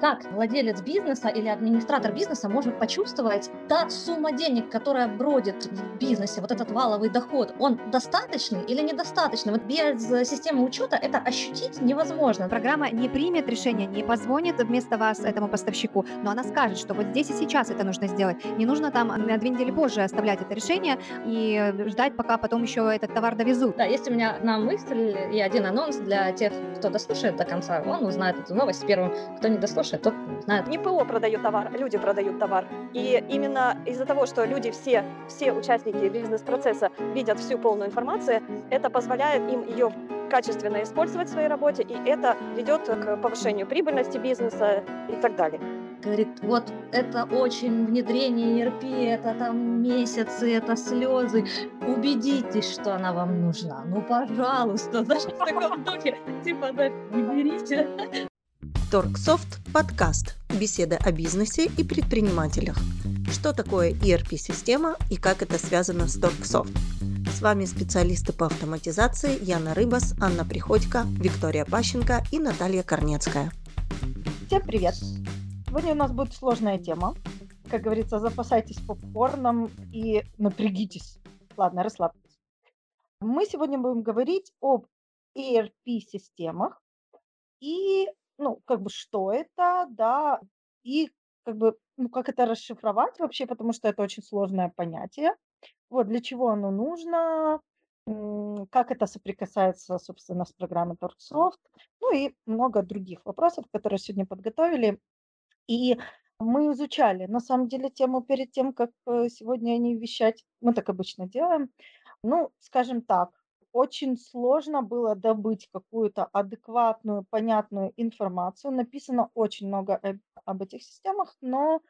Как владелец бизнеса или администратор бизнеса может почувствовать, та сумма денег, которая бродит в бизнесе, вот этот валовый доход, он достаточный или недостаточный? Вот без системы учета это ощутить невозможно. Программа не примет решение, не позвонит вместо вас этому поставщику, но она скажет, что вот здесь и сейчас это нужно сделать. Не нужно там на две недели позже оставлять это решение и ждать, пока потом еще этот товар довезут. Да, есть у меня на мысль и один анонс для тех, кто дослушает до конца, он узнает эту новость первым, кто не дослушает слушает, тот знает. Не ПО продает товар, люди продают товар. И именно из-за того, что люди все, все участники бизнес-процесса видят всю полную информацию, это позволяет им ее качественно использовать в своей работе, и это ведет к повышению прибыльности бизнеса и так далее. Говорит, вот это очень внедрение ERP, это там месяцы, это слезы. Убедитесь, что она вам нужна. Ну, пожалуйста, знаешь, в таком духе, типа, да, не берите. Торксофт подкаст. Беседа о бизнесе и предпринимателях. Что такое ERP-система и как это связано с Торксофт? С вами специалисты по автоматизации Яна Рыбас, Анна Приходько, Виктория Пащенко и Наталья Корнецкая. Всем привет! Сегодня у нас будет сложная тема. Как говорится, запасайтесь попкорном и напрягитесь. Ладно, расслабьтесь. Мы сегодня будем говорить об ERP-системах и ну, как бы, что это, да, и как бы, ну, как это расшифровать вообще, потому что это очень сложное понятие. Вот для чего оно нужно, как это соприкасается, собственно, с программой Торксофт, ну и много других вопросов, которые сегодня подготовили. И мы изучали, на самом деле, тему перед тем, как э, сегодня о ней вещать. Мы так обычно делаем. Ну, скажем так, очень сложно было добыть какую-то адекватную, понятную информацию. Написано очень много об, об этих системах, но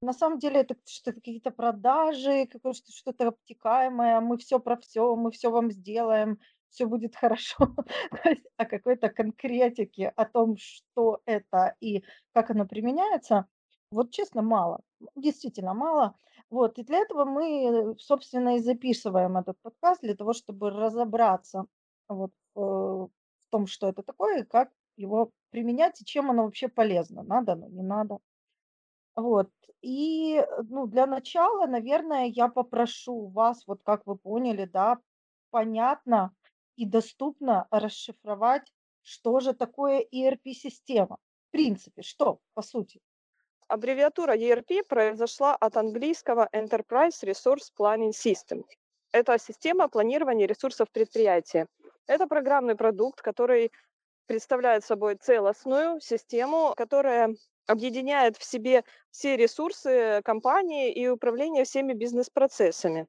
на самом деле это что-то какие-то продажи, какое-то что-то обтекаемое, мы все про все, мы все вам сделаем, все будет хорошо. О какой-то конкретике, о том, что это и как оно применяется, вот честно, мало. Действительно мало. Вот, и для этого мы, собственно, и записываем этот подкаст для того, чтобы разобраться вот э, в том, что это такое, и как его применять, и чем оно вообще полезно. Надо оно, не надо. Вот. И, ну, для начала, наверное, я попрошу вас, вот как вы поняли, да, понятно и доступно расшифровать, что же такое ERP-система. В принципе, что, по сути? Аббревиатура ERP произошла от английского Enterprise Resource Planning System. Это система планирования ресурсов предприятия. Это программный продукт, который представляет собой целостную систему, которая объединяет в себе все ресурсы компании и управление всеми бизнес-процессами.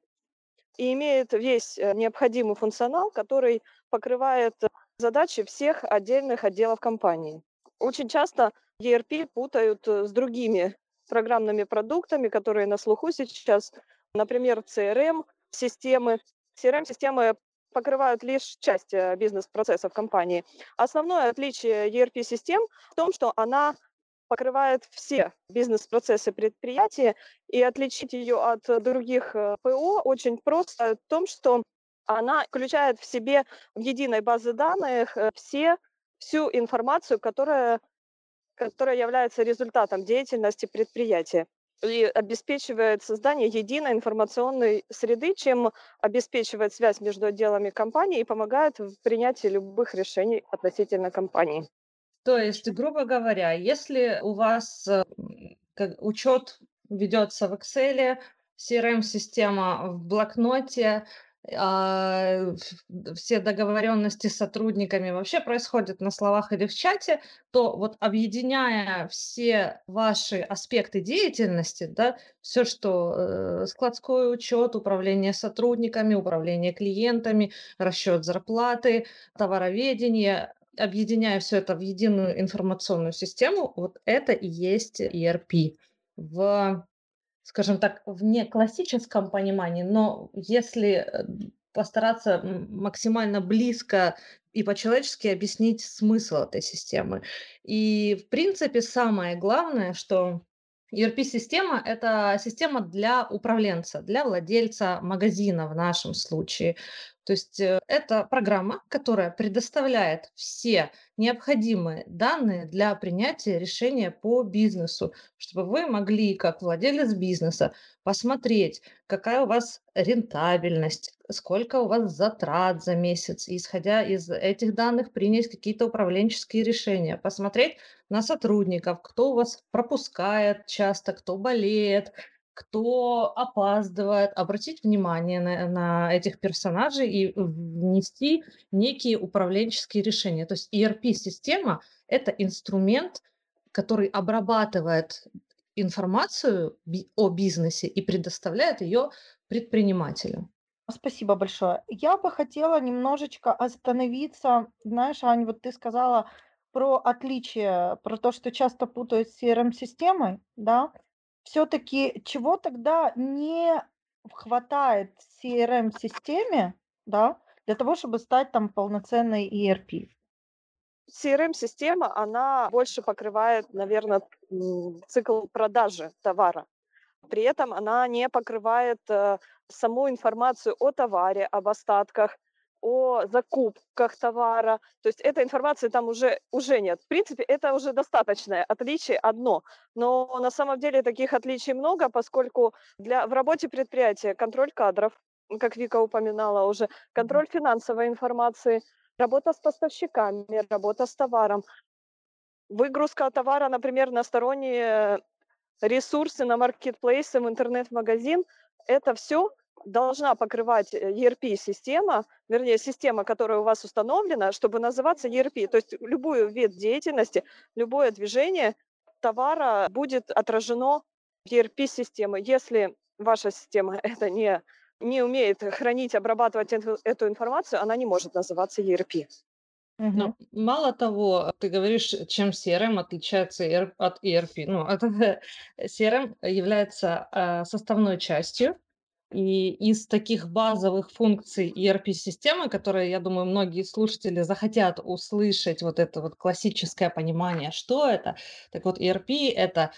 И имеет весь э, необходимый функционал, который покрывает задачи всех отдельных отделов компании. Очень часто ERP путают э, с другими программными продуктами, которые на слуху сейчас, например, CRM-системы. CRM-системы покрывают лишь часть э, бизнес-процессов компании. Основное отличие ERP-систем в том, что она покрывает все бизнес-процессы предприятия, и отличить ее от других э, ПО очень просто в том, что она включает в себе в единой базе данных все, всю информацию, которая которая является результатом деятельности предприятия и обеспечивает создание единой информационной среды, чем обеспечивает связь между отделами компании и помогает в принятии любых решений относительно компании. То есть, грубо говоря, если у вас э, учет ведется в Excel, CRM-система в блокноте, а, все договоренности с сотрудниками вообще происходят на словах или в чате, то вот объединяя все ваши аспекты деятельности, да, все, что э, складской учет, управление сотрудниками, управление клиентами, расчет зарплаты, товароведение, объединяя все это в единую информационную систему, вот это и есть ERP. В скажем так, в не классическом понимании, но если э, постараться максимально близко и по-человечески объяснить смысл этой системы. И, в принципе, самое главное, что ERP-система – это система для управленца, для владельца магазина в нашем случае. То есть э, это программа, которая предоставляет все необходимые данные для принятия решения по бизнесу, чтобы вы могли, как владелец бизнеса, посмотреть, какая у вас рентабельность, сколько у вас затрат за месяц, и исходя из этих данных принять какие-то управленческие решения, посмотреть на сотрудников, кто у вас пропускает часто, кто болеет, кто опаздывает, обратить внимание на, на этих персонажей и внести некие управленческие решения. То есть ERP-система – это инструмент, который обрабатывает информацию о бизнесе и предоставляет ее предпринимателю. Спасибо большое. Я бы хотела немножечко остановиться. Знаешь, Аня, вот ты сказала про отличие, про то, что часто путают с CRM-системой, да? Все-таки чего тогда не хватает в CRM-системе, да, для того, чтобы стать там полноценной ERP? CRM-система, она больше покрывает, наверное, цикл продажи товара. При этом она не покрывает э, саму информацию о товаре, об остатках, о закупках товара. То есть этой информации там уже, уже нет. В принципе, это уже достаточное отличие одно. Но на самом деле таких отличий много, поскольку для, в работе предприятия контроль кадров, как Вика упоминала уже, контроль финансовой информации, работа с поставщиками, работа с товаром, выгрузка товара, например, на сторонние ресурсы, на маркетплейсы, в интернет-магазин, это все должна покрывать ERP-система, вернее, система, которая у вас установлена, чтобы называться ERP. То есть любой вид деятельности, любое движение товара будет отражено в ERP-системы. Если ваша система это не, не умеет хранить, обрабатывать эту, эту информацию, она не может называться ERP. Но мало того, ты говоришь, чем CRM отличается от ERP. Ну, это CRM является э, составной частью и из таких базовых функций ERP-системы, которые, я думаю, многие слушатели захотят услышать вот это вот классическое понимание, что это. Так вот, ERP – это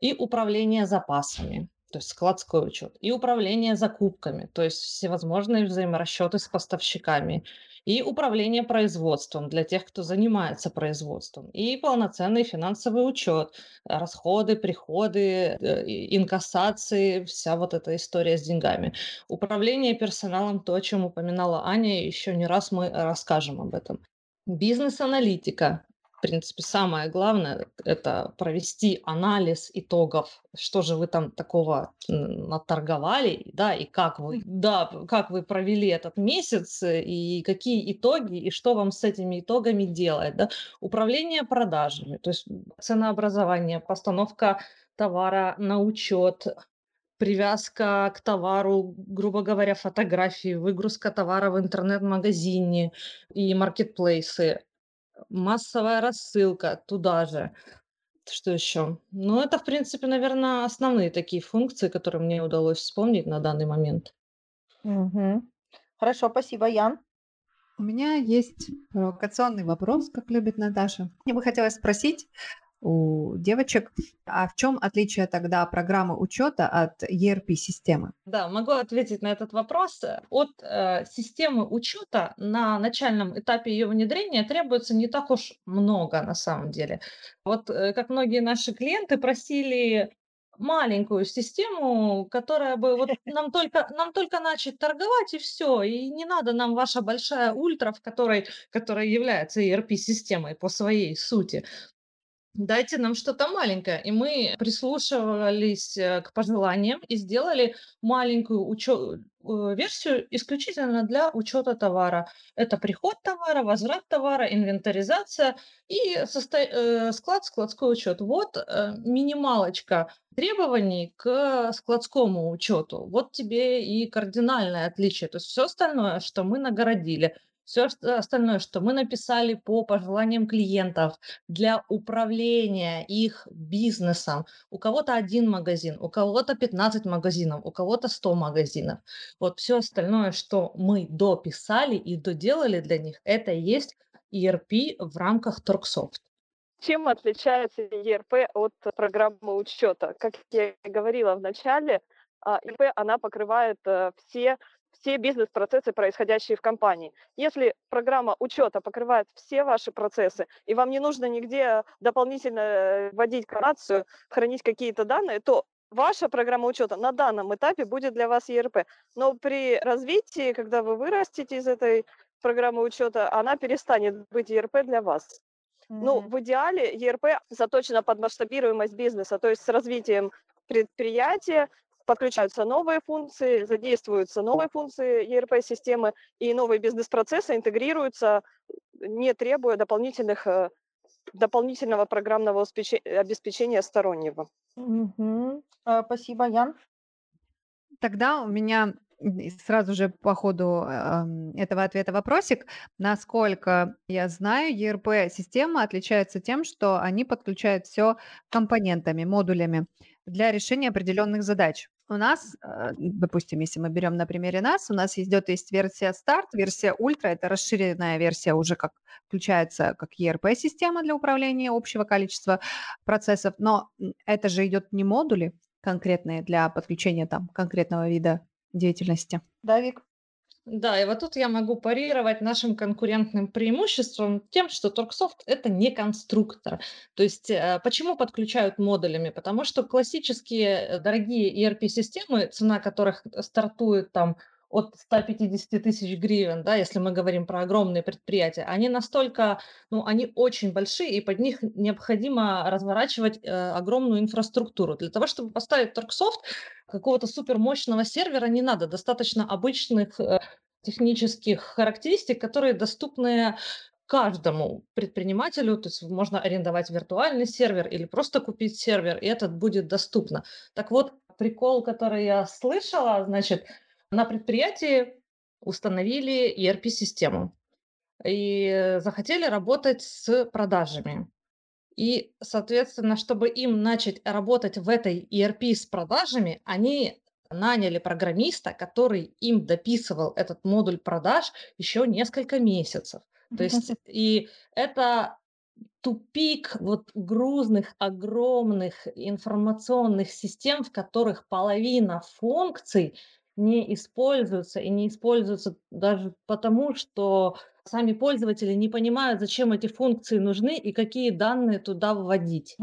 и управление запасами, то есть складской учет, и управление закупками, то есть всевозможные взаиморасчеты с поставщиками, и управление производством для тех, кто занимается производством, и полноценный финансовый учет, расходы, приходы, э, инкассации, вся вот эта история с деньгами. Управление персоналом, то, о чем упоминала Аня, еще не раз мы расскажем об этом. Бизнес-аналитика, в принципе, самое главное – это провести анализ итогов, что же вы там такого наторговали, да, и как вы, да, как вы провели этот месяц, э, и какие итоги, и что вам с этими итогами делать, да. Управление продажами, то есть ценообразование, постановка товара на учет, привязка к товару, грубо говоря, фотографии, выгрузка товара в интернет-магазине и маркетплейсы, массовая рассылка туда же. Что еще? Ну, это, в принципе, наверное, основные такие функции, которые мне удалось вспомнить на данный момент. Мгм. Хорошо, спасибо, Ян. У меня есть провокационный вопрос, как любит Наташа. Мне бы хотелось спросить, у девочек. А в чем отличие тогда программы учета от ERP-системы? Да, могу ответить на этот вопрос. От э, системы учета на начальном этапе ее внедрения требуется не так уж много на самом деле. Вот э, как многие наши клиенты просили маленькую систему, которая бы вот нам только, нам только начать торговать и все, и не надо нам ваша большая ультра, в которой, которая является ERP-системой по своей сути. Дайте нам что-то маленькое. И мы прислушивались э, к пожеланиям и сделали маленькую учё- э, версию исключительно для учета товара. Это приход товара, возврат товара, инвентаризация и состо- э, склад, складской учет. Вот минималочка требований к складскому учету. Вот тебе и кардинальное отличие. То есть все остальное, что мы нагородили – все остальное, что мы написали по пожеланиям клиентов для управления их бизнесом. У кого-то один магазин, у кого-то 15 магазинов, у кого-то 100 магазинов. Вот все остальное, что мы дописали и доделали для них, это и есть ERP в рамках Торксофт. Чем отличается ERP от программы учета? Как я говорила в начале, ERP, она покрывает э, все все бизнес-процессы, происходящие в компании. Если программа учета покрывает все ваши процессы, и вам не нужно нигде дополнительно э, вводить коррекцию, хранить какие-то данные, то ваша программа учета на данном этапе будет для вас ERP. Но при развитии, когда вы вырастете из этой программы учета, она перестанет быть ERP для вас. Ну, в идеале ERP заточена под масштабируемость бизнеса, то есть с развитием предприятия подключаются новые функции, задействуются новые функции ERP-системы, и новые бизнес-процессы интегрируются, не требуя дополнительных, э, дополнительного программного обеспечения стороннего. А, Спасибо, Ян. Тогда у меня сразу же по ходу этого ответа вопросик. Насколько я знаю, ERP-система отличается тем, что они подключают все компонентами, модулями для решения определенных задач. У нас, э, допустим, если мы берем на примере нас, у нас идет есть версия старт, версия ультра, это расширенная версия уже как включается как ERP-система для управления общего количества процессов, но это же идет не модули конкретные для подключения там конкретного вида деятельности. Да, Вик? Да, и вот тут я могу парировать нашим конкурентным преимуществом тем, что Торксофт– это не конструктор. То есть э, почему подключают модулями? Потому что классические э, дорогие ERP-системы, цена которых стартует там от 150 тысяч гривен, да, если мы говорим про огромные предприятия, они настолько, ну, они очень большие, и под них необходимо разворачивать э, огромную инфраструктуру. Для того, чтобы поставить Торксофт, какого-то супермощного сервера не надо, достаточно обычных э, технических характеристик, которые доступны каждому предпринимателю, то есть можно арендовать виртуальный сервер или просто купить сервер, и этот будет доступно. Так вот, прикол, который я слышала, значит, на предприятии установили ERP-систему и захотели работать с продажами. И, соответственно, чтобы им начать работать в этой ERP с продажами, они наняли программиста, который им дописывал этот модуль продаж еще несколько месяцев. То есть, и это тупик вот грузных, огромных информационных систем, в которых половина функций не используются и не используются даже потому, что сами пользователи не понимают, зачем эти функции нужны и какие данные туда вводить.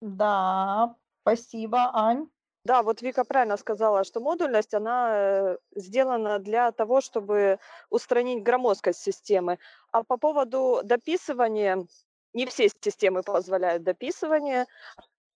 Да, спасибо, Ань. Да, вот Вика правильно сказала, что модульность, она э, сделана для того, чтобы устранить громоздкость системы. А по поводу дописывания, не все системы позволяют дописывание,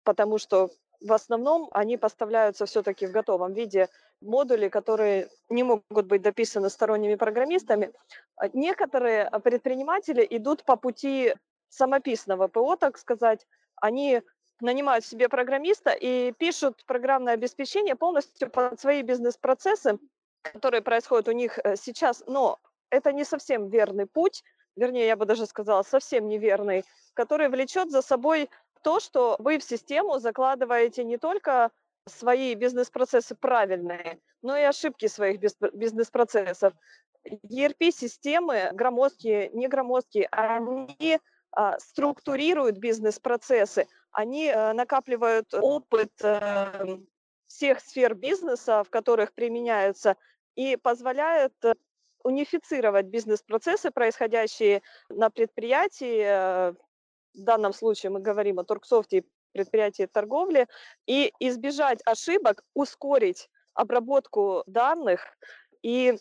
потому что в основном они поставляются все-таки в готовом виде модули, которые не могут быть дописаны сторонними программистами. А некоторые предприниматели идут по пути самописного ПО, так сказать. Они нанимают себе программиста и пишут программное обеспечение полностью под свои бизнес-процессы, которые происходят у них э, сейчас. Но это не совсем верный путь, вернее, я бы даже сказала, совсем неверный, который влечет за собой то, что вы в систему закладываете не только свои бизнес-процессы правильные, но и ошибки своих бизнес-процессов. ERP-системы, громоздкие, не громоздкие, они а, структурируют бизнес-процессы, они а, накапливают опыт а, всех сфер бизнеса, в которых применяются, и позволяют э, унифицировать бизнес-процессы, происходящие на предприятии. Э, в данном случае мы говорим о Торксофте предприятии торговли, и избежать ошибок, ускорить обработку данных. И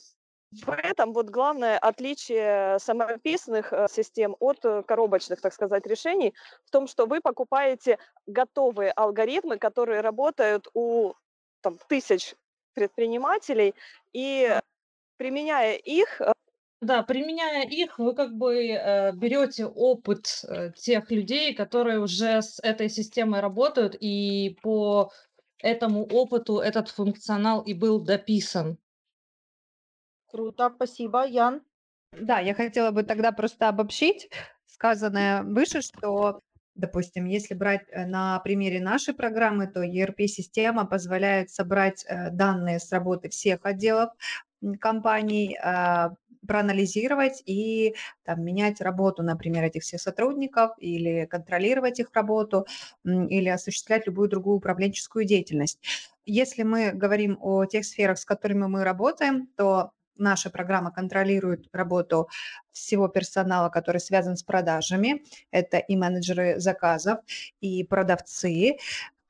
в этом вот главное отличие самописных э, систем от э, коробочных, так сказать, решений, в том, что вы покупаете готовые алгоритмы, которые работают у там, тысяч предпринимателей, и применяя их, э, да, применяя их, вы как бы э, берете опыт э, тех людей, которые уже с этой системой работают, и по этому опыту этот функционал и был дописан. Круто, спасибо, Ян. Да, я хотела бы тогда просто обобщить сказанное выше, что, допустим, если брать э, на примере нашей программы, то ERP-система позволяет собрать э, данные с работы всех отделов компаний, а, проанализировать и там, менять работу, например, этих всех сотрудников или контролировать их работу или осуществлять любую другую управленческую деятельность. Если мы говорим о тех сферах, с которыми мы работаем, то наша программа контролирует работу всего персонала, который связан с продажами. Это и менеджеры заказов, и продавцы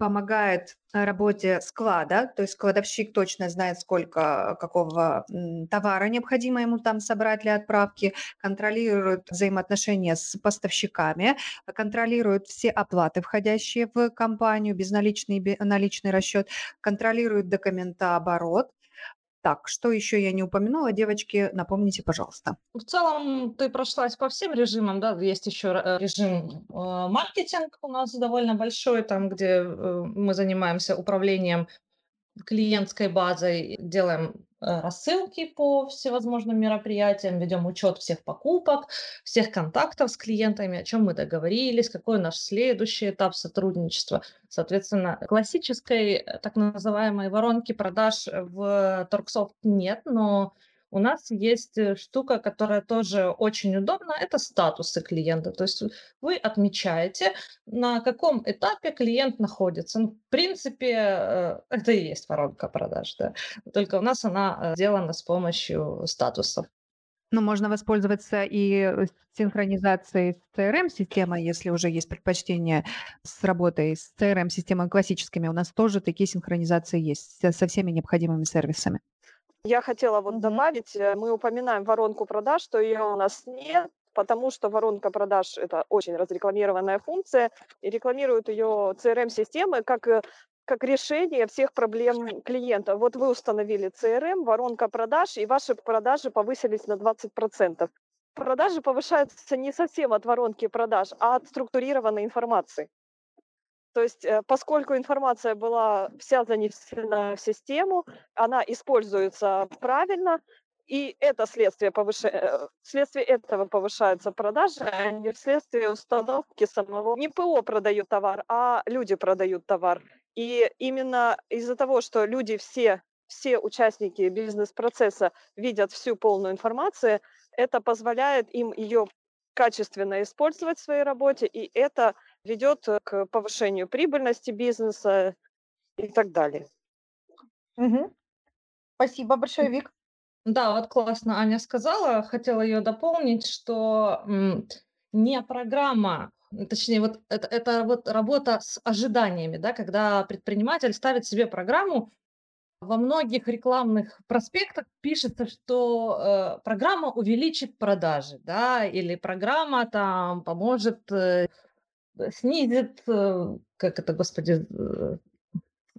помогает работе склада, то есть складовщик точно знает, сколько какого товара необходимо ему там собрать для отправки, контролирует взаимоотношения с поставщиками, контролирует все оплаты, входящие в компанию, безналичный наличный расчет, контролирует документооборот, так, что еще я не упомянула, девочки, напомните, пожалуйста. В целом ты прошлась по всем режимам, да, есть еще э, режим э, маркетинг у нас довольно большой, там, где э, мы занимаемся управлением клиентской базой, делаем рассылки по всевозможным мероприятиям, ведем учет всех покупок, всех контактов с клиентами, о чем мы договорились, какой наш следующий этап сотрудничества. Соответственно, классической э, так называемой воронки продаж в Торксофт нет, но у нас есть э, штука, которая тоже очень удобна, это статусы клиента. То есть вы отмечаете, на каком этапе клиент находится. Ну, в принципе, э, это и есть воронка продаж, да. Только у нас она э, сделана с помощью статусов. Но можно воспользоваться и синхронизацией с CRM-системой, если уже есть предпочтение с работой с CRM-системой классическими. У нас тоже такие синхронизации есть со всеми необходимыми сервисами. Я хотела вот Мгм. добавить, э, мы упоминаем воронку продаж, что ее у нас нет, потому что воронка продаж– это очень разрекламированная функция, и рекламируют ее CRM-системы как, э, как решение всех проблем клиента. Вот вы установили CRM, воронка продаж, и ваши продажи повысились на 20%. Продажи повышаются не совсем от воронки продаж, а от структурированной информации. То есть, э, поскольку информация была вся занесена в систему, она используется правильно, и это следствие, повыш... Э, следствие этого повышаются продажи, а не вследствие установки самого. Не ПО продают товар, а люди продают товар. И именно из-за того, что люди все, все участники бизнес-процесса видят всю полную информацию, это позволяет им ее качественно использовать в своей работе, и это ведет э, к повышению прибыльности бизнеса и так далее. Мгм. Спасибо большое, Вик. Да, вот классно Аня сказала, хотела ее дополнить, что не программа, точнее, вот это, это вот работа с ожиданиями, да, когда предприниматель ставит себе программу, во многих рекламных проспектах пишется, что э, программа увеличит продажи, да, или программа там поможет э, снизит, э, как это, господи, э,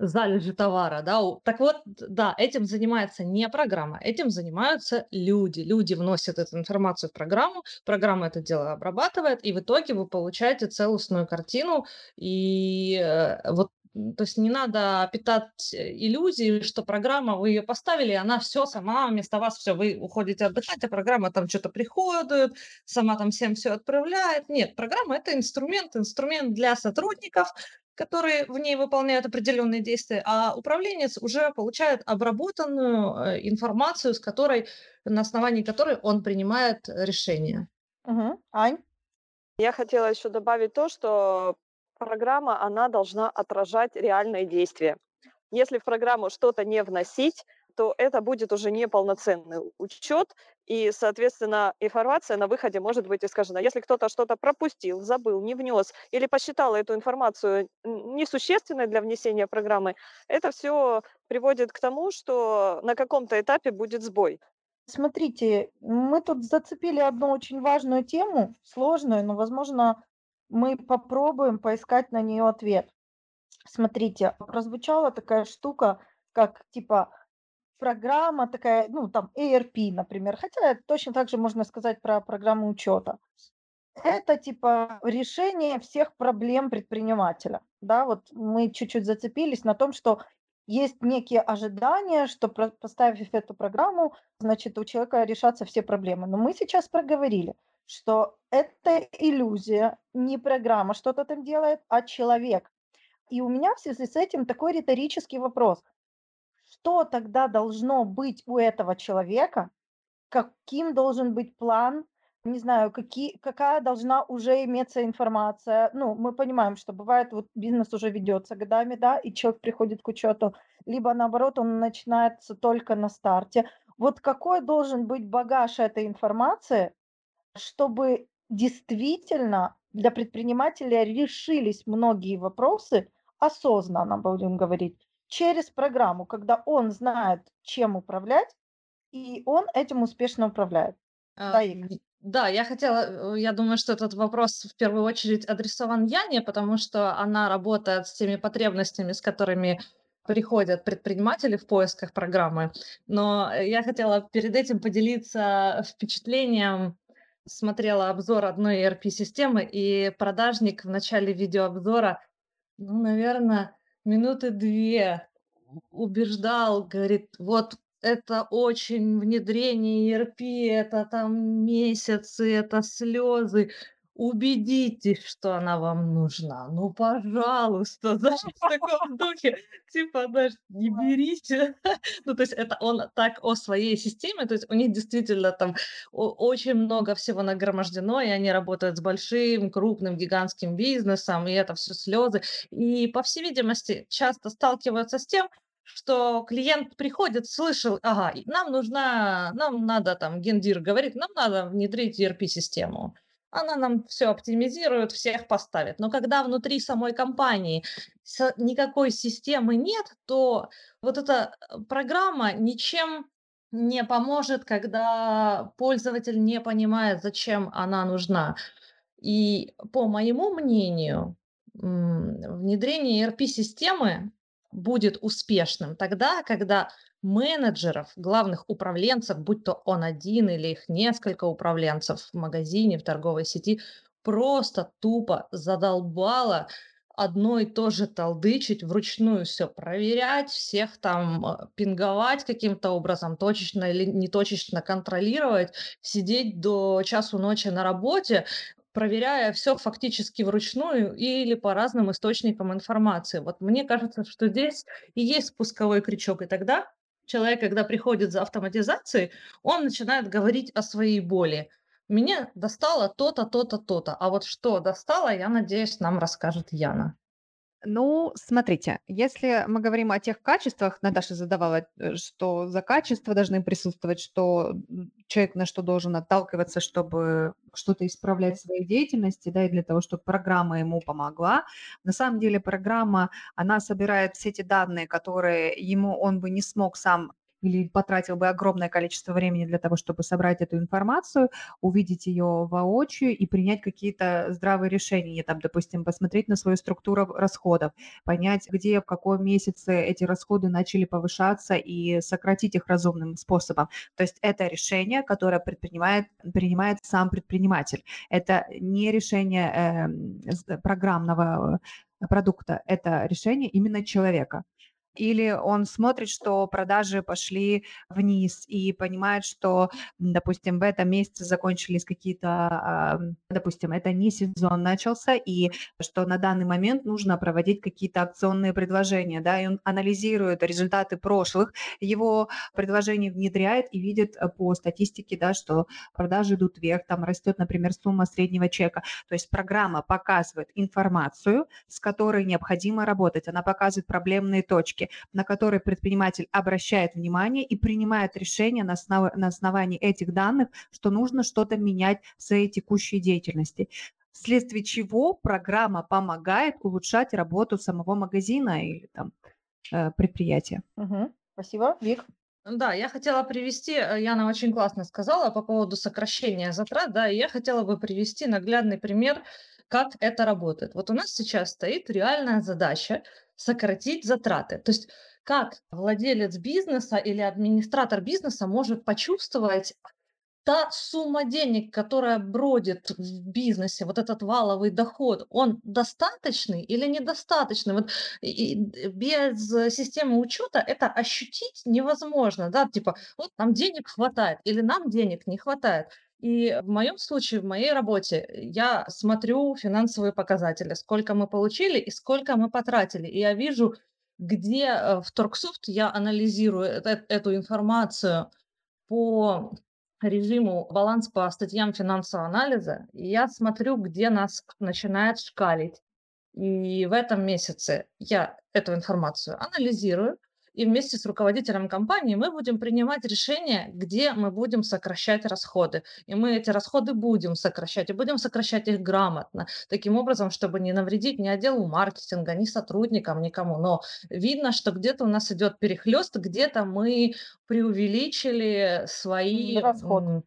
залежи товара, да. Так вот, да, этим занимается не программа, этим занимаются люди. Люди вносят эту информацию в программу, программа это дело обрабатывает, и в итоге вы получаете целостную картину. И э, вот то есть не надо питать иллюзии, что программа, вы ее поставили, она все сама вместо вас, все, вы уходите отдыхать, а программа там что-то приходит, сама там всем все отправляет. Нет, программа это инструмент, инструмент для сотрудников, которые в ней выполняют определенные действия, а управленец уже получает обработанную э, информацию, с которой, на основании которой он принимает решение. Угу. Ань? Я хотела еще добавить то, что программа, она должна отражать реальные действия. Если в программу что-то не вносить, то это будет уже неполноценный учет, и, соответственно, информация на выходе может быть искажена. Если кто-то что-то пропустил, забыл, не внес или посчитал эту информацию несущественной для внесения программы, это все приводит к тому, что на каком-то этапе будет сбой. Смотрите, мы тут зацепили одну очень важную тему, сложную, но, возможно, мы попробуем поискать на нее ответ. Смотрите, прозвучала такая штука, как типа программа такая, ну там ERP, например, хотя точно так же можно сказать про программу учета. Это типа решение всех проблем предпринимателя. Да, вот мы чуть-чуть зацепились на том, что есть некие ожидания, что поставив эту программу, значит, у человека решатся все проблемы. Но мы сейчас проговорили, что это иллюзия, не программа что-то там делает, а человек. И у меня в связи с этим такой риторический вопрос. Что тогда должно быть у этого человека, каким должен быть план, не знаю, какие, какая должна уже иметься информация. Ну, мы понимаем, что бывает, вот бизнес уже ведется годами, да, и человек приходит к учету, либо наоборот, он начинается только на старте. Вот какой должен быть багаж этой информации, чтобы действительно для предпринимателя решились многие вопросы осознанно, будем говорить, через программу, когда он знает, чем управлять, и он этим успешно управляет. А, Да, Игорь? Да, я хотела, э, я думаю, что этот вопрос в первую очередь адресован Яне, потому что она работает с теми потребностями, с которыми приходят предприниматели в поисках программы. Но я хотела перед этим поделиться впечатлением. Смотрела обзор одной ERP-системы, и продажник в начале видеообзора, ну, наверное, минуты две убеждал, говорит, вот это очень внедрение ERP, это там месяцы, это слезы. Убедитесь, что она вам нужна. Ну, пожалуйста, знаешь, в таком духе. Типа, знаешь, не берите. Ну, то есть это он так о своей системе, то есть у них действительно там очень много всего нагромождено, и они работают с большим, крупным, гигантским бизнесом, и это все слезы. И, по всей видимости, часто сталкиваются с тем, что клиент приходит, слышал, ага, нам нужна, нам надо там, гендир говорит, нам надо внедрить ERP-систему. Она нам все оптимизирует, всех поставит. Но когда внутри самой компании никакой системы нет, то вот эта э, программа ничем не поможет, когда пользователь не понимает, зачем она нужна. И по моему мнению, внедрение ERP-системы будет успешным тогда, когда менеджеров, главных управленцев, будь то он один или их несколько управленцев в магазине, в торговой сети, просто тупо задолбало одно и то же толдычить, вручную все проверять, всех там э, пинговать каким-то образом, точечно или неточечно контролировать, сидеть до часу ночи на работе, проверяя все фактически вручную или по разным источникам информации. Вот мне кажется, что здесь и есть спусковой крючок. И тогда человек, когда приходит за автоматизацией, он начинает говорить о своей боли. Меня достало то-то, то-то, то-то. А вот что достало, я надеюсь, нам расскажет Яна. Ну, смотрите, если мы говорим о тех качествах, Наташа задавала, э, что за качества должны присутствовать, что человек на что должен отталкиваться, чтобы что-то исправлять в своей деятельности, да, и для того, чтобы программа ему помогла. На самом деле программа, она собирает все эти данные, которые ему он бы не смог сам или потратил бы огромное количество времени для того, чтобы собрать эту информацию, увидеть ее воочию и принять какие-то здравые решения, там, допустим, посмотреть на свою структуру расходов, понять, где, в каком месяце эти расходы начали повышаться и сократить их разумным способом. То есть это решение, которое предпринимает, принимает сам предприниматель. Это не решение эм, с- программного э, продукта, это решение именно человека. Или он смотрит, что продажи пошли вниз и понимает, что, допустим, в этом месяце закончились какие-то, допустим, это не сезон начался, и что на данный момент нужно проводить какие-то акционные предложения, да, и он анализирует результаты прошлых его предложений, внедряет и видит э, по статистике, да, что продажи идут вверх, там растет, например, сумма среднего чека. То есть программа показывает информацию, с которой необходимо работать, она показывает проблемные точки, на которые предприниматель обращает внимание и принимает решение на, основ- на основании этих данных, что нужно что-то менять в своей текущей деятельности. Вследствие чего программа помогает улучшать работу самого магазина или там э, предприятия. Мгм. Спасибо. Вик? Да, я хотела привести, э, Яна очень классно сказала по поводу сокращения затрат, да, и я хотела бы привести наглядный пример, как это работает. Вот у нас сейчас стоит реальная задача сократить затраты. То есть как владелец бизнеса или администратор бизнеса может почувствовать та сумма денег, которая бродит в бизнесе, вот этот валовый доход, он достаточный или недостаточный? Вот и- без системы учета это ощутить невозможно, да, типа, вот нам денег хватает или нам денег не хватает. И в моем случае, в моей работе, я смотрю финансовые показатели, сколько мы получили и сколько мы потратили. И я вижу, где э, в Торксофт я анализирую эт- эту информацию по режиму баланс по статьям финансового анализа, и я смотрю, где нас начинает шкалить. И в этом месяце я эту информацию анализирую, и вместе с руководителем компании мы будем принимать решение, где мы будем сокращать расходы. И мы эти расходы будем сокращать, и будем сокращать их грамотно, таким образом, чтобы не навредить ни отделу маркетинга, ни сотрудникам, никому. Но видно, что где-то у нас идет перехлест, где-то мы преувеличили свои Расход.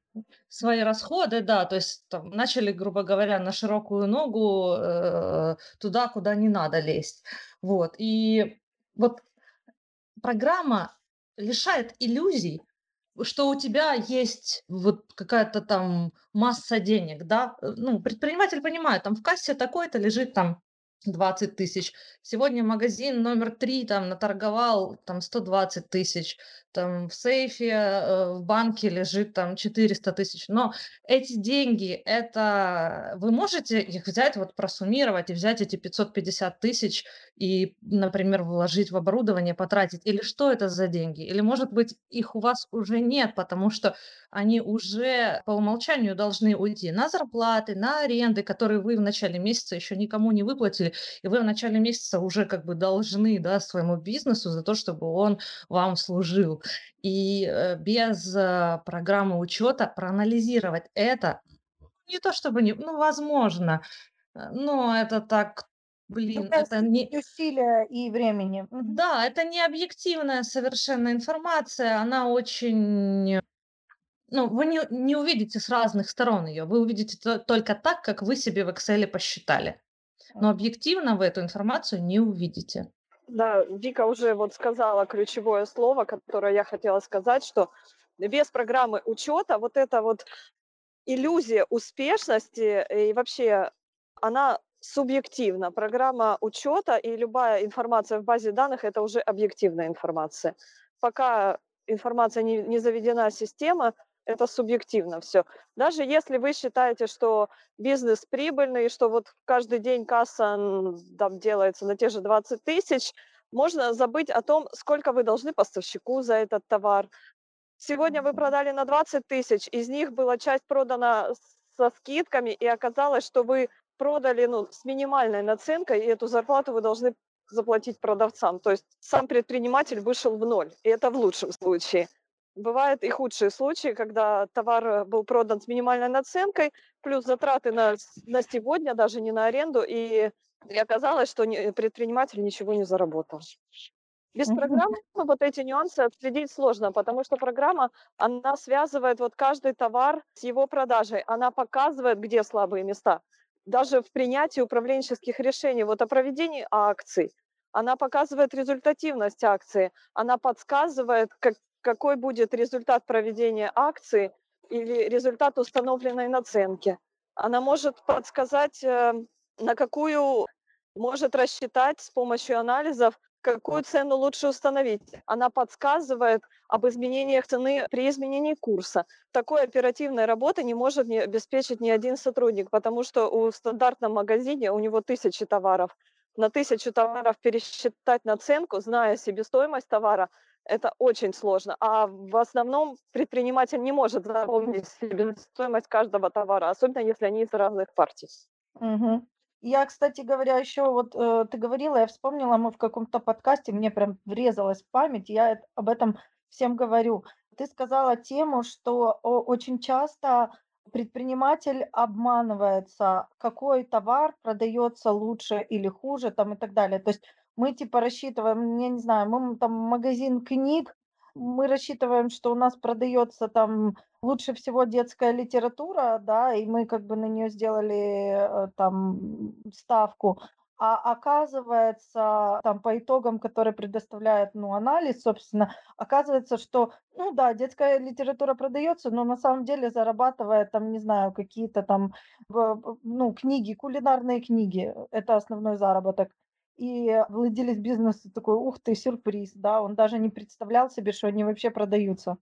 свои расходы, да, то есть там, начали, грубо говоря, на широкую ногу э, туда, куда не надо лезть. Вот. И вот программа лишает иллюзий, что у тебя есть вот какая-то там масса денег, да, э, ну, предприниматель понимает, там в кассе такой-то лежит там 20 тысяч. Сегодня магазин номер три там наторговал там 120 тысяч. Там в сейфе э, в банке лежит там 400 тысяч. Но эти деньги, это вы можете их взять, вот просуммировать и взять эти 550 тысяч и, например, вложить в оборудование, потратить. Или что это за деньги? Или, может быть, их у вас уже нет, потому что они уже по умолчанию должны уйти на зарплаты, на аренды, которые вы в начале месяца еще никому не выплатили, и вы в начале месяца уже как бы должны да, своему бизнесу за то, чтобы он вам служил. И э, без э, программы учета проанализировать это не то чтобы не, ну, возможно, э, но это так, блин, это не... усилия и времени. Да, это не объективная совершенно информация, она очень ну, вы не, не увидите с разных сторон ее, вы увидите то- только так, как вы себе в Excel посчитали. Но объективно вы эту информацию не увидите. Да, Вика уже вот сказала ключевое слово, которое я хотела сказать, что без программы учета вот эта вот иллюзия успешности и вообще она субъективна. Программа учета и любая информация в базе данных это уже объективная информация. Пока информация не, не заведена система, это субъективно все. Даже если вы считаете, что бизнес прибыльный, что вот каждый день касса там делается на те же 20 тысяч, можно забыть о том, сколько вы должны поставщику за этот товар. Сегодня вы продали на 20 тысяч, из них была часть продана со скидками, и оказалось, что вы продали ну, с минимальной наценкой, и эту зарплату вы должны заплатить продавцам. То есть сам предприниматель вышел в ноль, и это в лучшем случае. Бывают и худшие случаи, когда товар э, был продан с минимальной наценкой, плюс затраты на, на сегодня, даже не на аренду, и, и оказалось, что не, предприниматель ничего не заработал. Без программы вот эти нюансы отследить сложно, потому что программа, она связывает вот каждый товар с его продажей, она показывает, где слабые места. Даже в принятии управленческих решений, вот о проведении акций, она показывает результативность акции, она подсказывает, как, какой будет результат проведения акции или результат установленной наценки. Она может подсказать, э, на какую может рассчитать с помощью анализов, какую цену лучше установить. Она подсказывает об изменениях цены при изменении курса. Такой оперативной работы не может не обеспечить ни один сотрудник, потому что у стандартном магазине у него тысячи товаров. На тысячу товаров пересчитать наценку, зная себестоимость товара, это очень сложно. А в основном предприниматель не может запомнить себе стоимость каждого товара, особенно если они из разных партий. Угу. Я, кстати говоря, еще вот э, ты говорила, я вспомнила, мы в каком-то подкасте, мне прям врезалась в память, я об этом всем говорю. Ты сказала тему, что очень часто предприниматель обманывается, какой товар продается лучше или хуже, там и так далее. То есть мы типа рассчитываем, я не знаю, мы там магазин книг, мы рассчитываем, что у нас продается там лучше всего детская литература, да, и мы как бы на нее сделали э, там ставку. А оказывается, там по итогам, которые предоставляет ну, анализ, собственно, оказывается, что, ну да, детская литература продается, но на самом деле зарабатывает там, не знаю, какие-то там, ну, книги, кулинарные книги, это основной заработок. И владелец бизнеса такой, ух ты, сюрприз, да, он даже не представлял себе, что они вообще продаются.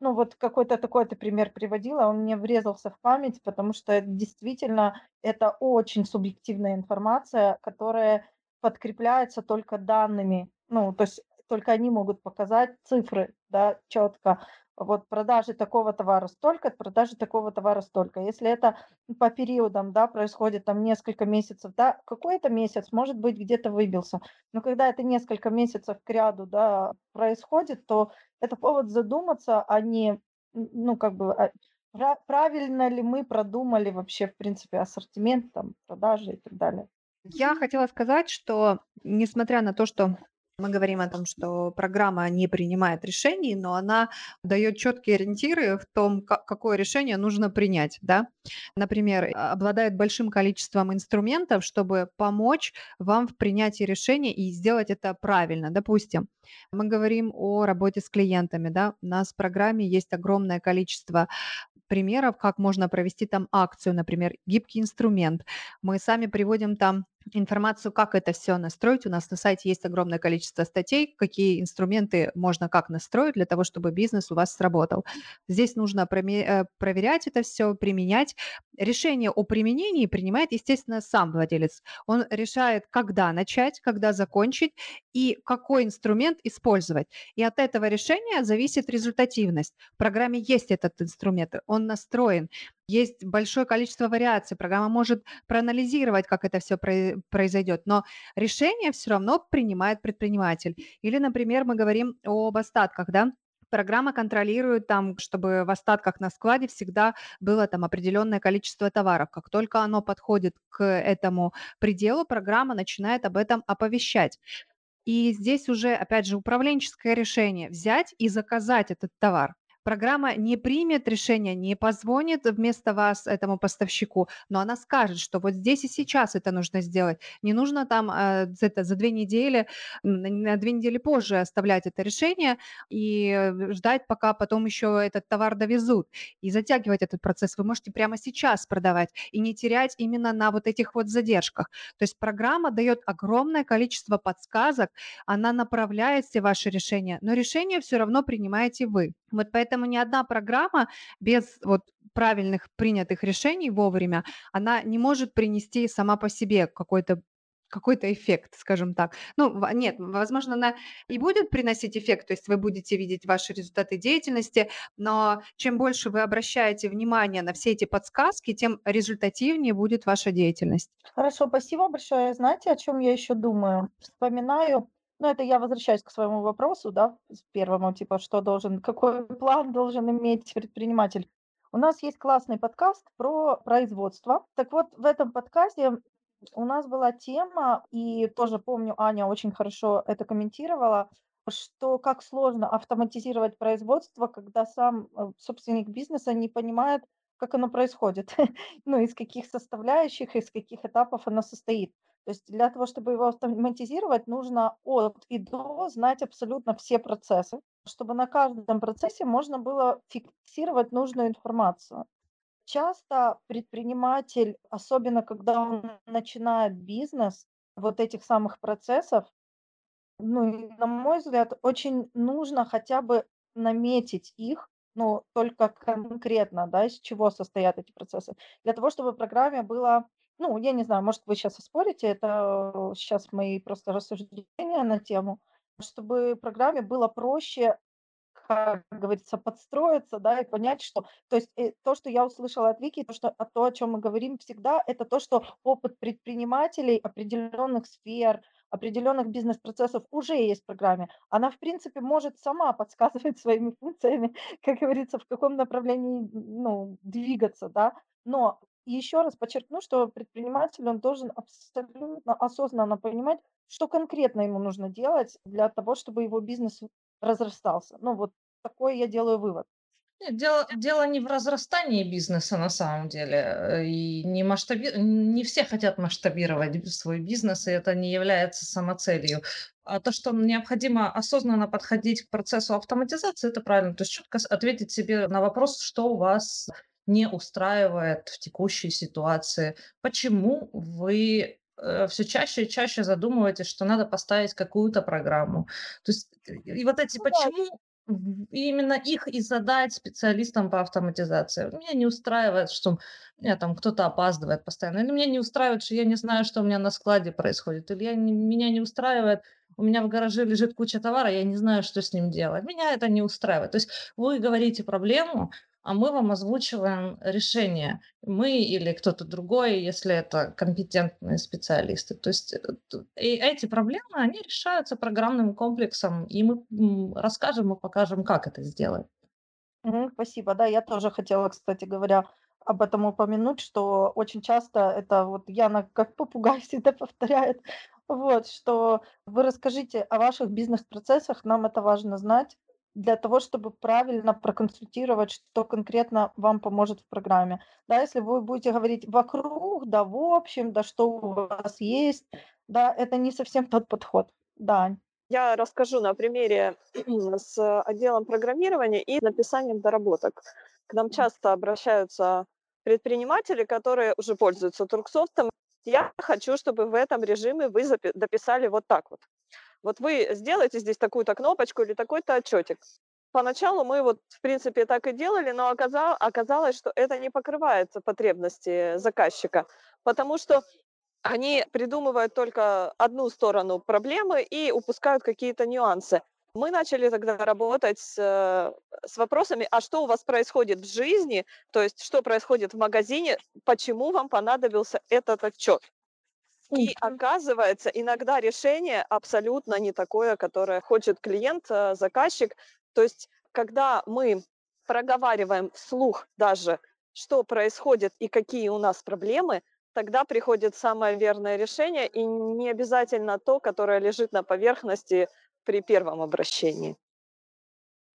Ну, вот какой-то такой ты пример приводила, он мне врезался в память, потому что действительно это очень субъективная информация, которая подкрепляется только данными, ну, то есть только они могут показать цифры, да, четко. Вот продажи такого товара столько, продажи такого товара столько. Если это по периодам, да, происходит там несколько месяцев, да, какой-то месяц, может быть, где-то выбился. Но когда это несколько месяцев к ряду, да, происходит, то это повод задуматься, а не, ну, как бы, а, правильно ли мы продумали вообще, в принципе, ассортимент, там, продажи и так далее. Я хотела сказать, что несмотря на то, что мы говорим о том, что программа не принимает решений, но она дает четкие ориентиры в том, какое решение нужно принять. Да? Например, а, обладает большим количеством инструментов, чтобы помочь вам в принятии решения и сделать это правильно. Допустим, мы говорим о работе с клиентами. Да? У нас в программе есть огромное количество примеров, как можно провести там акцию, например, гибкий инструмент. Мы сами приводим там информацию, как это все настроить. У нас на сайте есть огромное количество статей, какие инструменты можно как настроить для того, чтобы бизнес у вас сработал. Здесь нужно э, проверять это все, применять. Решение о применении принимает, естественно, сам владелец. Он решает, когда начать, когда закончить и какой инструмент использовать. И от этого решения зависит результативность. В программе есть этот инструмент, он настроен. Есть большое количество вариаций. Программа может проанализировать, как это все произойдет, но решение все равно принимает предприниматель. Или, например, мы говорим об остатках, да, программа контролирует там, чтобы в остатках на складе всегда было там определенное количество товаров. Как только оно подходит к этому пределу, программа начинает об этом оповещать. И здесь уже, опять же, управленческое решение взять и заказать этот товар программа не примет решение, не позвонит вместо вас этому поставщику, но она скажет, что вот здесь и сейчас это нужно сделать. Не нужно там э, это, за две недели, на две недели позже оставлять это решение и э, ждать, пока потом еще этот товар довезут. И затягивать этот процесс вы можете прямо сейчас продавать и не терять именно на вот этих вот задержках. То есть программа дает огромное количество подсказок, она направляет все ваши решения, но решение все равно принимаете вы. Вот поэтому ни одна программа без вот правильных принятых решений вовремя, она не может принести сама по себе какой-то какой-то эффект, скажем так. Ну, нет, возможно, она и будет приносить эффект, то есть вы будете видеть ваши результаты деятельности, но чем больше вы обращаете внимание на все эти подсказки, тем результативнее будет ваша деятельность. Хорошо, спасибо большое. Знаете, о чем я еще думаю? Вспоминаю ну, это я возвращаюсь к своему вопросу, да, первому, типа, что должен, какой план должен иметь предприниматель. У нас есть классный подкаст про производство. Так вот, в этом подкасте у нас была тема, и тоже помню, Аня очень хорошо это комментировала, что как сложно автоматизировать производство, когда сам э, собственник бизнеса не понимает, как оно происходит, ну, из каких составляющих, из каких этапов оно состоит. То есть для того, чтобы его автоматизировать, нужно от и до знать абсолютно все процессы, чтобы на каждом процессе можно было фиксировать нужную информацию. Часто предприниматель, особенно когда он начинает бизнес, вот этих самых процессов, ну, на мой взгляд, очень нужно хотя бы наметить их, ну, только конкретно, да, из чего состоят эти процессы, для того, чтобы в программе было ну, я не знаю, может, вы сейчас оспорите, это сейчас мои просто рассуждения на тему, чтобы программе было проще, как говорится, подстроиться, да, и понять, что, то есть э, то, что я услышала от Вики, то, что, а то, о чем мы говорим всегда, это то, что опыт предпринимателей определенных сфер, определенных бизнес-процессов уже есть в программе. Она, в принципе, может сама подсказывать своими функциями, как говорится, в каком направлении ну, двигаться, да, но и еще раз подчеркну, что предприниматель, он должен абсолютно осознанно понимать, что конкретно ему нужно делать для того, чтобы его бизнес разрастался. Ну, вот такой я делаю вывод. Нет, дело, дело не в разрастании бизнеса на самом деле. Э, и не, масштаби... не все хотят масштабировать свой бизнес, и это не является самоцелью. А то, что необходимо осознанно подходить к процессу автоматизации, это правильно. То есть четко ответить себе на вопрос, что у вас не устраивает в текущей ситуации? Почему вы э, все чаще и чаще задумываетесь, что надо поставить какую-то программу? То есть э, и вот эти Ну почему именно их и задать специалистам по автоматизации. Меня не устраивает, что меня там кто-то опаздывает постоянно, или меня не устраивает, что я не знаю, что у меня на складе происходит, или я не- меня не устраивает у меня в гараже лежит куча товара, я не знаю, что с ним делать. Меня это не устраивает. То есть вы говорите проблему, а мы вам озвучиваем решение. Мы или кто-то другой, если это компетентные специалисты. То есть э, и эти проблемы, они решаются программным комплексом, и мы расскажем и покажем, как это сделать. Мгм, спасибо. Да, я тоже хотела, кстати говоря, об этом упомянуть, что очень часто это вот Яна как попугай всегда повторяет, вот, что вы расскажите о ваших бизнес-процессах, нам это важно знать для того, чтобы правильно проконсультировать, что конкретно вам поможет в программе. Да, если вы будете говорить вокруг, да в общем, да что у вас есть, да, это не совсем тот подход. Да, Я расскажу на примере с отделом программирования и написанием доработок. К нам часто обращаются предприниматели, которые уже пользуются Турксофтом. Я хочу, чтобы в этом режиме вы дописали вот так вот. Вот вы сделаете здесь такую-то кнопочку или такой-то отчетик. Поначалу мы вот, в принципе, так и делали, но оказалось, что это не покрывает потребности заказчика, потому что они придумывают только одну сторону проблемы и упускают какие-то нюансы. Мы начали тогда работать с, э, с вопросами, а что у вас происходит в жизни, то есть что происходит в магазине, почему вам понадобился этот отчет. И оказывается, иногда решение абсолютно не такое, которое хочет клиент, э, заказчик. То есть, когда мы проговариваем вслух даже, что происходит и какие у нас проблемы, тогда приходит самое верное решение, и не обязательно то, которое лежит на поверхности при первом обращении.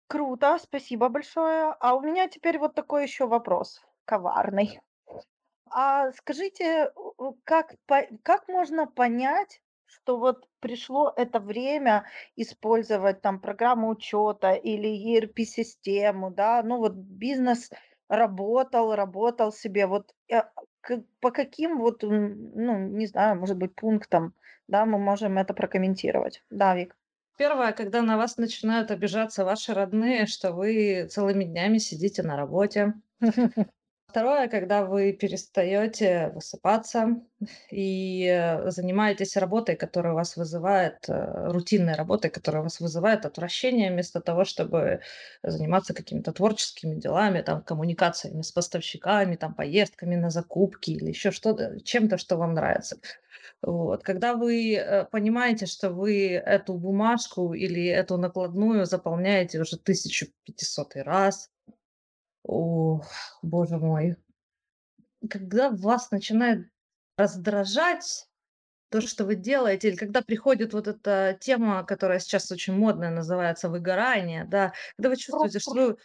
круто, спасибо большое. А у меня теперь вот такой еще вопрос, коварный. А скажите, как, как можно понять, что вот пришло это время использовать там программу учета или ERP-систему, да, ну вот бизнес работал, работал себе, вот э, к- по каким вот, ну, не знаю, может быть, пунктам, да, мы можем это прокомментировать. Да, Вик. Первое, когда на вас начинают обижаться ваши родные, что вы целыми днями сидите на работе. Второе, когда вы перестаете высыпаться и э, занимаетесь работой, которая вас вызывает, э, рутинной работой, которая вас вызывает отвращение, вместо того, чтобы заниматься какими-то творческими делами, там, коммуникациями с поставщиками, там, поездками на закупки или еще что-то, чем-то, что вам нравится. Вот. Когда вы э, понимаете, что вы эту бумажку или эту накладную заполняете уже 1500 раз, о, боже мой. Когда вас начинает раздражать то, что вы делаете, или когда приходит вот эта тема, которая сейчас очень модная, называется выгорание, да, когда вы чувствуете, что вы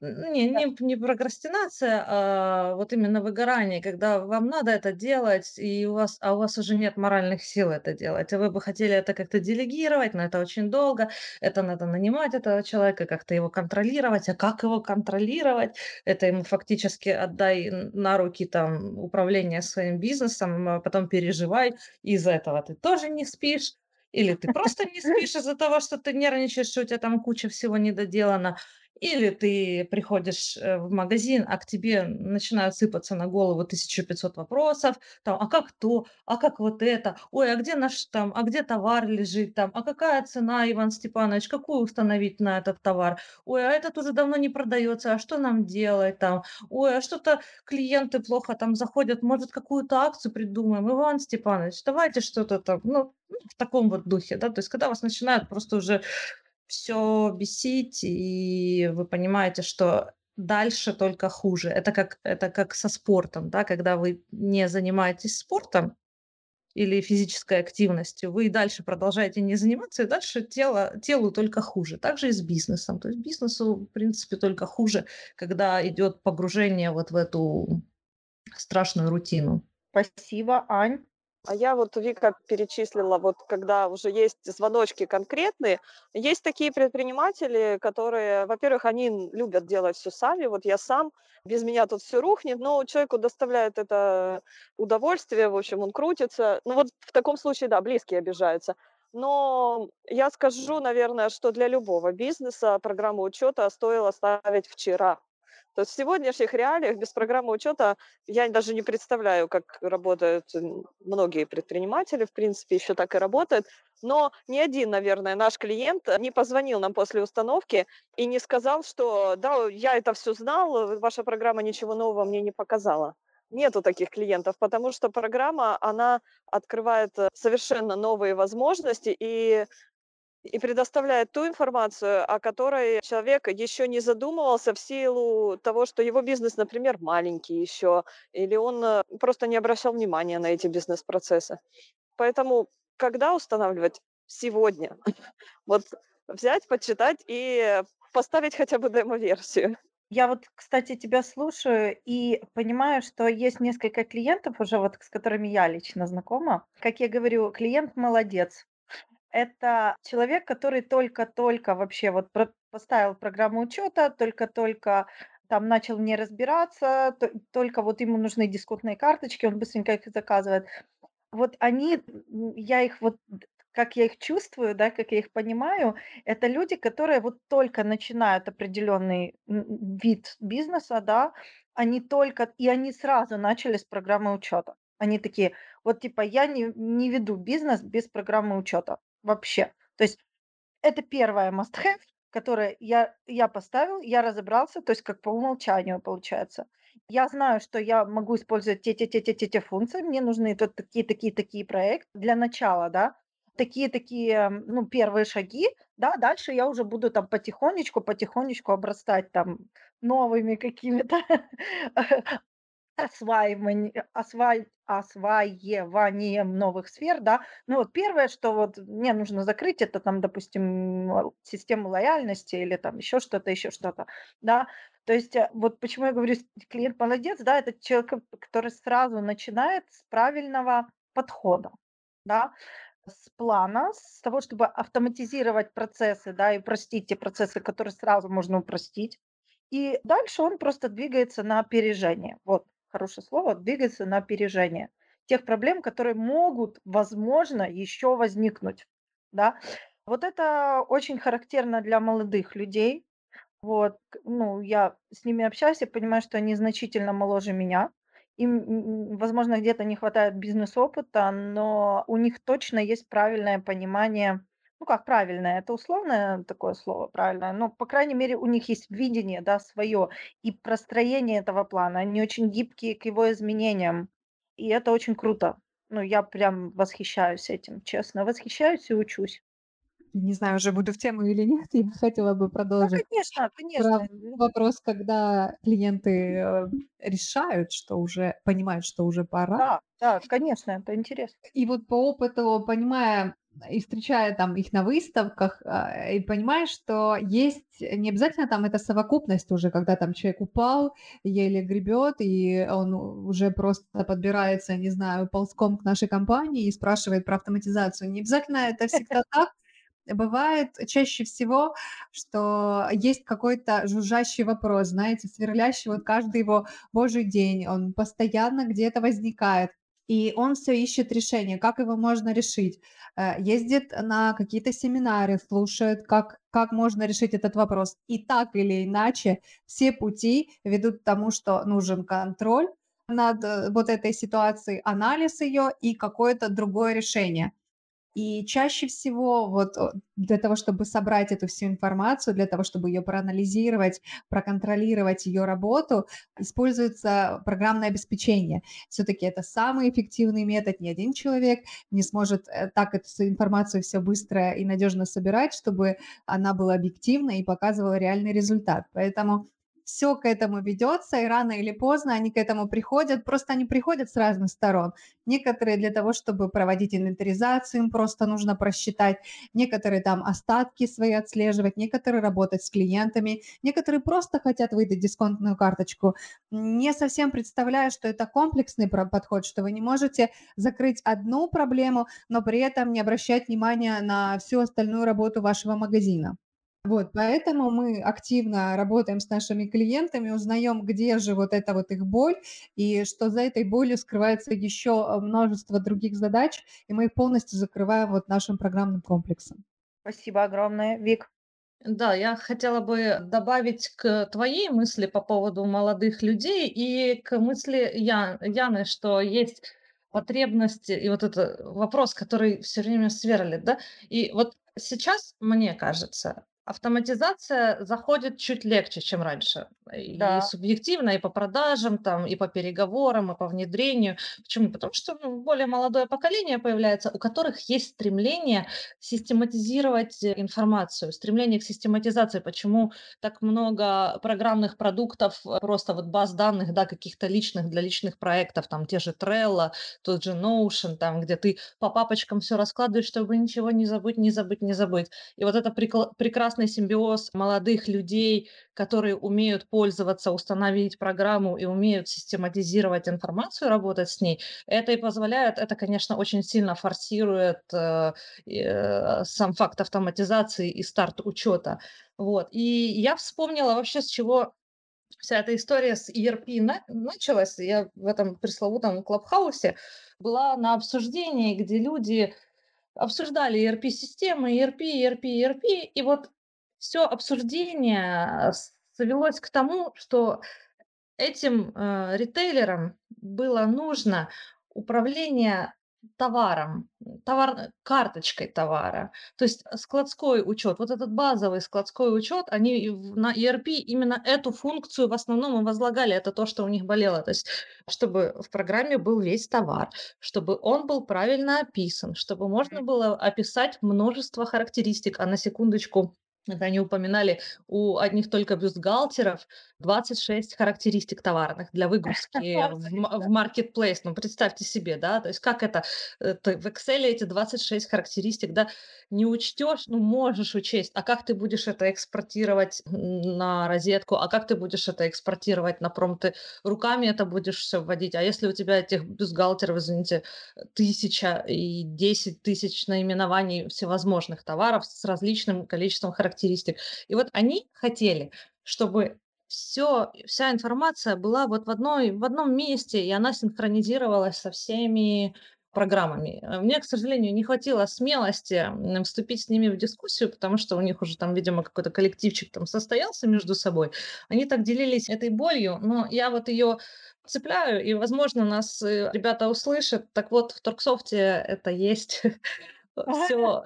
не не не прокрастинация, а вот именно выгорание, когда вам надо это делать, и у вас а у вас уже нет моральных сил это делать, а вы бы хотели это как-то делегировать, но это очень долго, это надо нанимать этого человека, как-то его контролировать. А как его контролировать? Это ему фактически отдай на руки там управление своим бизнесом, а потом переживай. Из-за этого ты тоже не спишь, или ты просто не спишь из-за того, что ты нервничаешь, что у тебя там куча всего недоделано. Или ты приходишь, э, в магазин, а к тебе начинают сыпаться на голову 1500 вопросов, там: "А как то? А как вот это? Ой, а где наш там? А где товар лежит там? А какая цена, Иван Степанович? Какую установить на этот товар? Ой, а этот уже давно не продается, а что нам делать там? Ой, а что-то клиенты плохо там заходят, может, какую-то акцию придумаем? Иван Степанович, давайте что-то там". Ну, ну, в таком вот духе, да. То есть когда вас начинают просто уже все бесить, и вы понимаете, что дальше только хуже. Это как это как со спортом, да, когда вы не занимаетесь спортом или физической активностью, вы и дальше продолжаете не заниматься, и дальше тело телу только хуже. Так же и с бизнесом. То есть бизнесу, в принципе, только хуже, когда идет погружение вот в эту страшную рутину. Спасибо, Ань. А я вот, Вика перечислила, вот когда уже есть звоночки конкретные, есть такие предприниматели, которые, во-первых, они любят делать все сами, вот я сам, без меня тут все рухнет, но человеку доставляет это удовольствие, в общем, он крутится. Ну вот в таком случае, да, близкие обижаются. Но я скажу, наверное, что для любого бизнеса программу учета стоило ставить вчера. То есть в сегодняшних реалиях без программы учета я даже не представляю, как работают многие предприниматели, в принципе, еще так и работают. Но ни один, наверное, наш клиент не позвонил нам после установки и не сказал, что да, я это все знал, ваша программа ничего нового мне не показала. Нету таких клиентов, потому что программа, она открывает э, совершенно новые возможности, и и предоставляет ту информацию, о которой человек еще не задумывался в силу того, что его бизнес, например, маленький еще, или он э, просто не обращал внимания на эти бизнес-процессы. Поэтому когда устанавливать? Сегодня. Вот взять, почитать и поставить хотя бы демо-версию. Я вот, кстати, тебя слушаю и понимаю, что есть несколько клиентов уже, вот с которыми я лично знакома. Как я говорю, клиент молодец. Это человек, который только-только вообще вот поставил программу учета, только-только там начал не разбираться, то только вот ему нужны дисконтные карточки, он быстренько их заказывает. Вот они, я их вот, как я их чувствую, да, как я их понимаю, это люди, которые вот только начинают определенный вид бизнеса, да, они только, и они сразу начали с программы учета. Они такие, вот типа я не, не веду бизнес без программы учета вообще. То есть это первое must have, которое я, я поставил, я разобрался, то есть как по умолчанию получается. Я знаю, что я могу использовать те-те-те-те-те функции, мне нужны вот такие, такие, такие проекты для начала, да, такие-такие, ну, первые шаги, да, дальше я уже буду там потихонечку, потихонечку обрастать там новыми какими-то осваивание, освай, осваиванием новых сфер, да. Ну вот первое, что вот мне нужно закрыть, это там, допустим, систему лояльности или там еще что-то, еще что-то, да. То есть э, вот почему я говорю, клиент молодец, да, это человек, который сразу начинает с правильного подхода, да, с плана, с того, чтобы автоматизировать процессы, да, и упростить те процессы, которые сразу можно упростить. И дальше он просто двигается на опережение. Вот хорошее слово, двигаться на опережение тех проблем, которые могут, возможно, еще возникнуть. Да? Вот это очень характерно для молодых людей. Вот, ну, я с ними общаюсь, я понимаю, что они значительно моложе меня. Им, возможно, где-то не хватает бизнес-опыта, но у них точно есть правильное понимание ну как правильное, это условное такое слово, правильное, но, по крайней мере, у них есть видение, да, свое и простроение этого плана. Они очень гибкие к его изменениям, и это очень круто. Ну, я прям восхищаюсь этим, честно, восхищаюсь и учусь. Не знаю, уже буду в тему или нет, я хотела бы продолжить конечно, про конечно. вопрос, когда клиенты, э, решают, что уже понимают, что уже пора. Да, да, конечно, это интересно. И вот по опыту, понимая и встречая там их на выставках, а, и понимаешь, что есть не обязательно там это совокупность уже, когда там человек упал, еле гребет, и он уже просто подбирается, не знаю, ползком к нашей компании и спрашивает про автоматизацию. Не обязательно это всегда так. Бывает чаще всего, что есть какой-то жужжащий вопрос, знаете, сверлящий вот каждый его божий день, он постоянно где-то возникает. И он все ищет решение, как его можно решить. Э, ездит на какие-то семинары, слушает, как, как можно решить этот вопрос. И так или иначе все пути ведут к тому, что нужен контроль над э, вот этой ситуацией, анализ ее и какое-то другое решение. И чаще всего вот для того, чтобы собрать эту всю информацию, для того, чтобы ее проанализировать, проконтролировать ее работу, используется программное обеспечение. Все-таки это самый эффективный метод. Ни один человек не сможет э, так эту информацию все быстро и надежно собирать, чтобы она была объективна и показывала реальный результат. Поэтому все к этому ведется, и рано или поздно они к этому приходят, просто они приходят с разных сторон. Некоторые для того, чтобы проводить инвентаризацию, им просто нужно просчитать, некоторые там остатки свои отслеживать, некоторые работать с клиентами, некоторые просто хотят выдать дисконтную карточку. Не совсем представляю, что это комплексный подход, что вы не можете закрыть одну проблему, но при этом не обращать внимания на всю остальную работу вашего магазина. Вот, поэтому мы активно работаем с нашими клиентами, узнаем, где же вот эта вот их боль, и что за этой болью скрывается еще э, множество других задач, и мы их полностью закрываем вот нашим программным комплексом. Спасибо огромное, Вик. Да, я хотела бы добавить к твоей мысли по поводу молодых людей и к мысли Я- Яны, что есть потребности и вот это вопрос, который все время сверлит, да? И вот сейчас, мне кажется, автоматизация заходит чуть легче, чем раньше. И Да. субъективно, и по продажам, там, и по переговорам, и по внедрению. Почему? Потому что ну, более молодое поколение появляется, у которых есть стремление систематизировать э, информацию, стремление к систематизации. Почему так много программных продуктов, э, просто вот баз данных, да, каких-то личных для личных проектов, там те же Trello, тот же Notion, там, где ты по папочкам все раскладываешь, чтобы ничего не забыть, не забыть, не забыть. И вот это прикла- прекрасный симбиоз молодых людей, которые умеют пользоваться, установить программу и умеют систематизировать информацию, работать с ней, это и позволяет, это, конечно, очень сильно форсирует э, э, сам факт автоматизации и старт учета. Вот. И я вспомнила вообще, с чего вся эта история с ERP на- началась. Я в этом пресловутом клабхаусе была на обсуждении, где люди обсуждали ERP-системы, ERP, ERP, ERP, и вот все обсуждение свелось к тому, что этим э, ритейлерам было нужно управление товаром, товар, карточкой товара, то есть складской учет. Вот этот базовый складской учет, они на ERP именно эту функцию в основном и возлагали. Это то, что у них болело. То есть чтобы в программе был весь товар, чтобы он был правильно описан, чтобы можно было описать множество характеристик. А на секундочку, это они упоминали, у одних только бюстгальтеров 26 характеристик товарных для выгрузки в, м- в marketplace. Ну, представьте себе, да, то есть как это, э, ты в Excel эти 26 характеристик, да, не учтешь, ну, можешь учесть, а как ты будешь это экспортировать на розетку, а как ты будешь это экспортировать на промпты, руками это будешь все вводить, а если у тебя этих бюстгальтеров, извините, тысяча и десять тысяч наименований всевозможных товаров с различным количеством характеристик. И вот они хотели, чтобы все, вся информация была вот в, одной, в одном месте, и она синхронизировалась со всеми программами. Э, Мне, к сожалению, не хватило смелости вступить с ними в дискуссию, потому что у них уже там, видимо, какой-то коллективчик там состоялся между собой. Они так делились этой болью, но я вот ее цепляю, и, возможно, нас э, ребята услышат. Так вот, в Торксофте это есть. Все,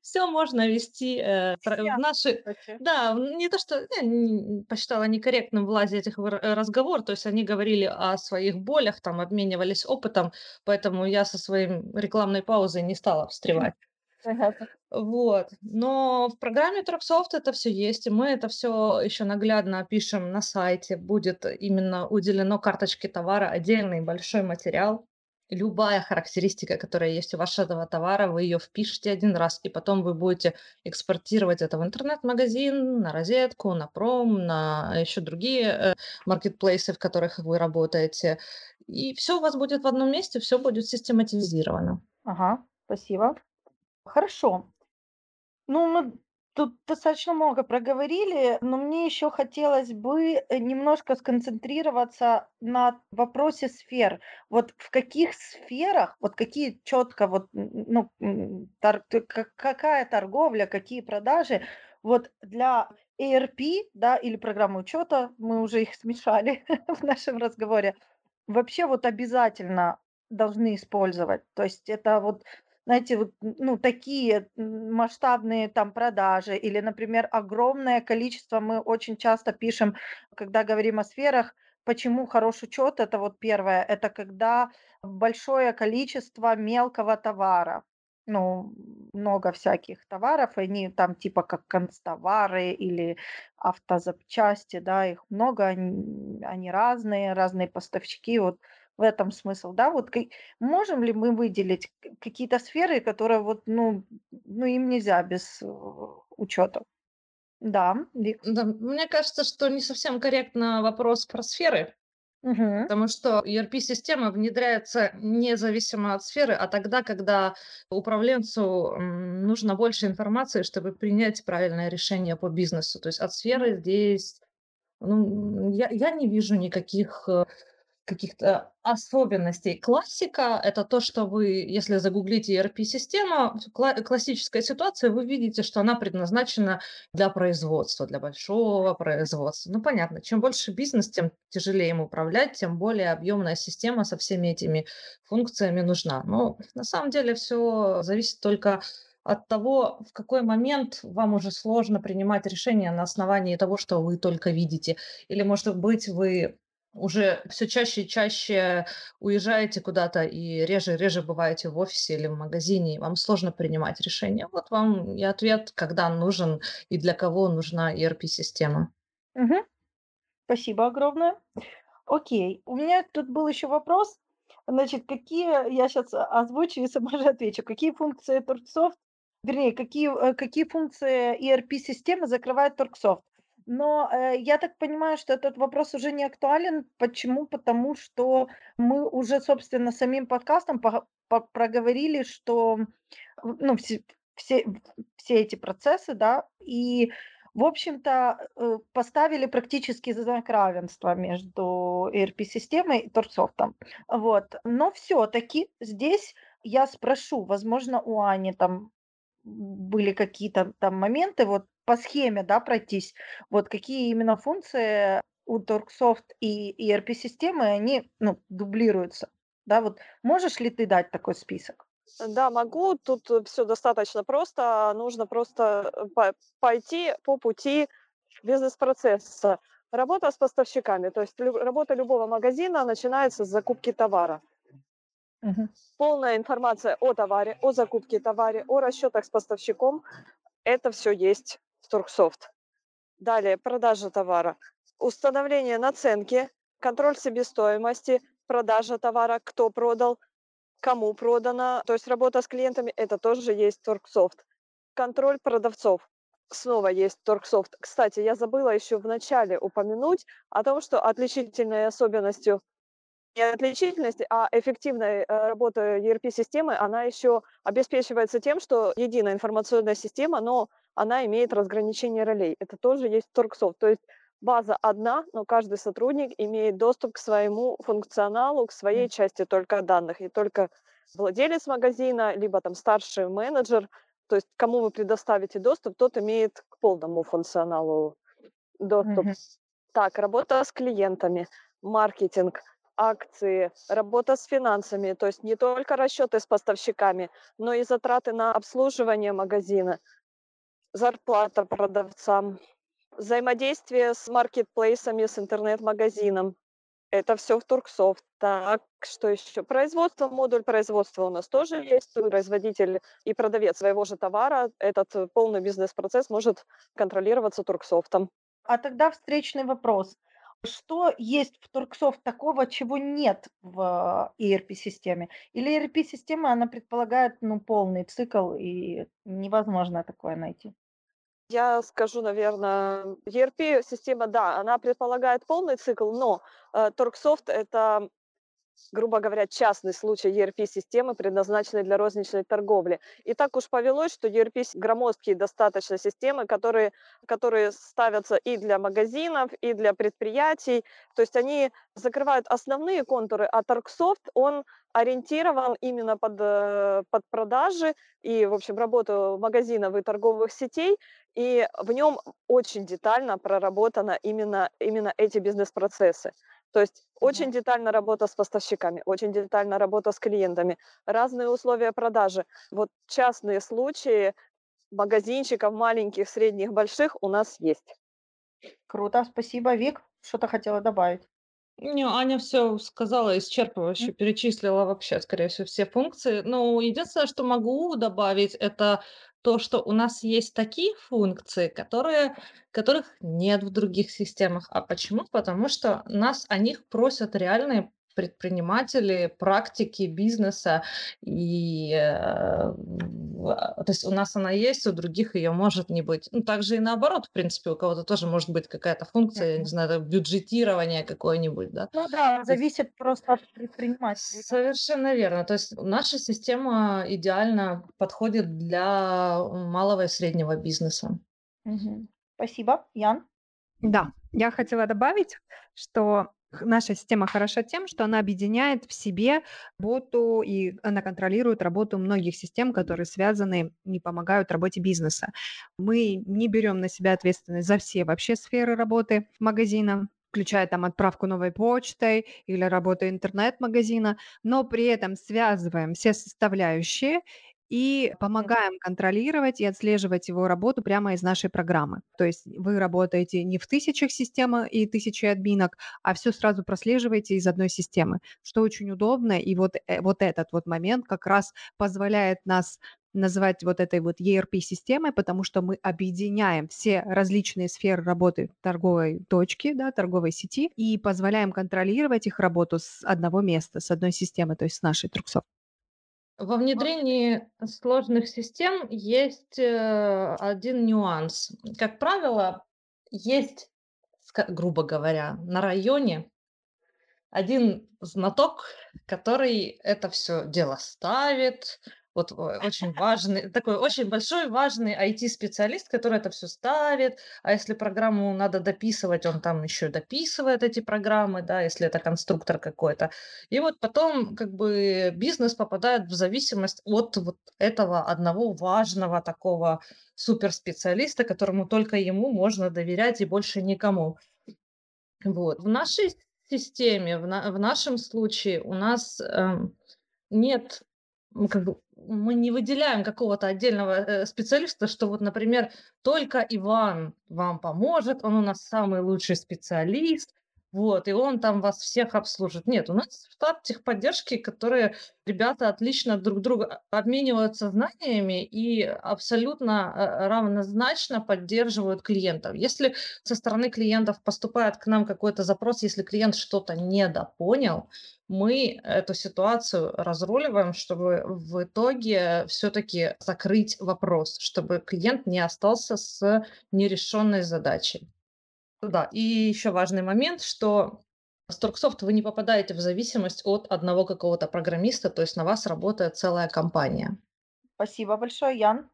все можно вести э, в наши... Да, не то, что я н- посчитала некорректным влазить их в р- э, разговор, то есть они говорили о своих болях, там обменивались опытом, поэтому я со своим рекламной паузой не стала встревать. Вот. Но в программе Dropsoft это все есть, и мы это все еще наглядно опишем на сайте. Будет именно уделено карточке товара отдельный большой материал. Любая характеристика, которая есть у вашего товара, вы ее впишете один раз, и потом вы будете экспортировать это в интернет-магазин, на розетку, на пром, на еще другие э, маркетплейсы, в которых вы работаете. И все у вас будет в одном месте, все будет систематизировано. Ага, спасибо. Хорошо. Ну, мы тут достаточно много проговорили, но мне еще хотелось бы э, немножко сконцентрироваться на вопросе сфер. Вот в каких сферах, вот какие четко, вот, ну, тор- какая торговля, какие продажи, вот для ERP, да, или программы учета, мы уже их смешали в нашем разговоре, вообще вот обязательно должны использовать. То есть это вот знаете, вот, ну, такие масштабные там продажи или, например, огромное количество, мы очень часто пишем, когда говорим о сферах, почему хороший учет, это вот первое, это когда большое количество мелкого товара, ну, много всяких товаров, они там типа как констовары или автозапчасти, да, их много, они, они разные, разные поставщики, вот в этом смысл, да, вот Можем ли мы выделить какие-то сферы, которые вот, ну, ну им нельзя без учета? Да, Вик. Да, мне кажется, что не совсем корректно вопрос про сферы, Мгм. потому что ERP-система внедряется независимо от сферы, а тогда, когда управленцу нужно больше информации, чтобы принять правильное решение по бизнесу. То есть от сферы здесь ну, я, я не вижу никаких э, каких-то особенностей. Классика– это то, что вы, если загуглите ERP-система, классическая ситуация, вы видите, что она предназначена для производства, для большого производства. Ну, понятно, чем больше бизнес, тем тяжелее им управлять, тем более объемная система со всеми этими функциями нужна. Но на самом деле все зависит только от того, в какой момент вам уже сложно принимать решения на основании того, что вы только видите. Или, может быть, вы уже все чаще и чаще уезжаете куда-то и реже и реже бываете в офисе или в магазине, и вам сложно принимать решения. Вот вам и ответ, когда нужен и для кого нужна ERP-система. Угу. Спасибо огромное. Окей, у меня тут был еще вопрос. Значит, какие, я сейчас озвучу и сама же отвечу, какие функции Торксофт, вернее, какие, э, какие функции ERP-системы закрывает Торксофт? Но, э, я так понимаю, что этот вопрос уже не актуален. Почему? Потому что мы уже, собственно, самим подкастом пога по проговорили, что, ну, все все все эти процессы, да, и, в общем-то, э, поставили практически знак равенства между ERP-системой и Торсофтом. Вот. Но все таки здесь я спрошу, возможно, у Ани там были какие-то там моменты, вот по схеме, да, пройтись, вот какие именно функции у Торксофт и ERP-системы, они, ну, дублируются, да, вот можешь ли ты дать такой список? Да, могу. Тут все достаточно просто. Нужно просто э, пойти по пути бизнес-процесса. Работа с поставщиками, то есть работа любого магазина начинается с закупки товара. Мгм. Полная информация о товаре, о закупке товара, о расчетах с поставщиком. Это все есть Торгсофт. Далее продажа товара, установление наценки, контроль себестоимости, продажа товара, кто продал, кому продано. То есть работа с клиентами, это тоже есть Торгсофт. Контроль продавцов, снова есть Торгсофт. Кстати, я забыла еще в начале упомянуть о том, что отличительной особенностью не отличительности, а эффективной э, работы ERP-системы, она еще обеспечивается тем, что единая информационная система, но она имеет разграничение ролей. Это тоже есть Торксофт. То есть база одна, но каждый сотрудник имеет доступ к своему функционалу, к своей части только данных. И только владелец магазина, либо там старший менеджер, то есть кому вы предоставите доступ, тот имеет к полному функционалу доступ. Mm-hmm. Так, работа с клиентами, маркетинг, акции, работа с финансами, то есть не только расчеты с поставщиками, но и затраты на обслуживание магазина, зарплата продавцам, взаимодействие с маркетплейсами, с интернет-магазином. Это все в Торгсофт. Так, что еще? Производство, модуль производства у нас тоже есть. Производитель и продавец своего же товара. Этот полный бизнес-процесс может контролироваться Торгсофтом. А тогда встречный вопрос. Что есть в Торгсофт такого, чего нет в ERP-системе? Или ERP-система, она предполагает ну, полный цикл, и невозможно такое найти? Я скажу, наверное, ERP-система, да, она предполагает полный цикл, но э, Торксофт– это грубо говоря, частный случай ERP-системы, предназначенной для розничной торговли. И так уж повелось, что ERP громоздкие достаточно системы, которые, которые ставятся и для магазинов, и для предприятий. То есть они закрывают основные контуры, а Tarksoft, он ориентирован именно под, э, под продажи и, в общем, работу магазинов и торговых сетей, и в нем очень детально проработано именно, именно эти бизнес-процессы. То есть очень детально работа с поставщиками, очень детально работа с клиентами, разные условия продажи. Вот частные случаи магазинчиков маленьких, средних, больших у нас есть. Круто, спасибо. Вик, что-то хотела добавить? Не, Аня все сказала исчерпывающе, перечислила вообще, скорее всего, все функции. Ну, единственное, что могу добавить, это то, что у нас есть такие функции, которые, которых нет в других системах. А почему? Потому что нас о них просят реальные предприниматели, практики бизнеса. И э, то есть у нас она есть, у других ее может не быть. Ну, также и наоборот, в принципе, у кого-то тоже может быть какая-то функция, я не знаю, бюджетирование какое-нибудь, да. Ну да, зависит просто от предпринимателя. Совершенно верно. То есть наша система идеально подходит для малого и среднего бизнеса. Угу. Спасибо. Ян? Да, я хотела добавить, что Наша система хороша тем, что она объединяет в себе работу, и она контролирует работу многих систем, которые связаны и помогают работе бизнеса. Мы не берем на себя ответственность за все вообще сферы работы магазина, включая там отправку новой почтой или работу интернет-магазина, но при этом связываем все составляющие и помогаем контролировать и отслеживать его работу прямо из нашей программы. То есть вы работаете не в тысячах систем и тысячи админок, а все сразу прослеживаете из одной системы, что очень удобно. И вот, э, вот этот вот момент как раз позволяет нас называть вот этой вот ERP-системой, потому что мы объединяем все различные сферы работы торговой точки, да, торговой сети и позволяем контролировать их работу с одного места, с одной системы, то есть с нашей Труксофт. Во внедрении сложных систем есть э, один нюанс. Как правило, есть, грубо говоря, на районе один знаток, который это все дело ставит, вот очень важный, такой очень большой важный IT-специалист, который это все ставит. А если программу надо дописывать, он там еще дописывает эти программы, да, если это конструктор какой-то. И вот потом как бы бизнес попадает в зависимость от вот этого одного важного такого суперспециалиста, которому только ему можно доверять и больше никому. Вот. В нашей системе, в, на, в нашем случае у нас эм, нет как бы мы не выделяем какого-то отдельного э, специалиста, что вот, например, только Иван вам поможет, он у нас самый лучший специалист, вот, и он там вас всех обслужит. Нет, у нас штат техподдержки, которые ребята отлично друг друга обмениваются знаниями и абсолютно э, равнозначно поддерживают клиентов. Если со стороны клиентов поступает к нам какой-то запрос, если клиент что-то недопонял, мы эту ситуацию разруливаем, чтобы в итоге все-таки закрыть вопрос, чтобы клиент не остался с нерешенной задачей. Да, и еще важный момент, что с Торксофт вы не попадаете в зависимость от одного какого-то программиста, то есть на вас работает целая компания. Спасибо большое, Ян.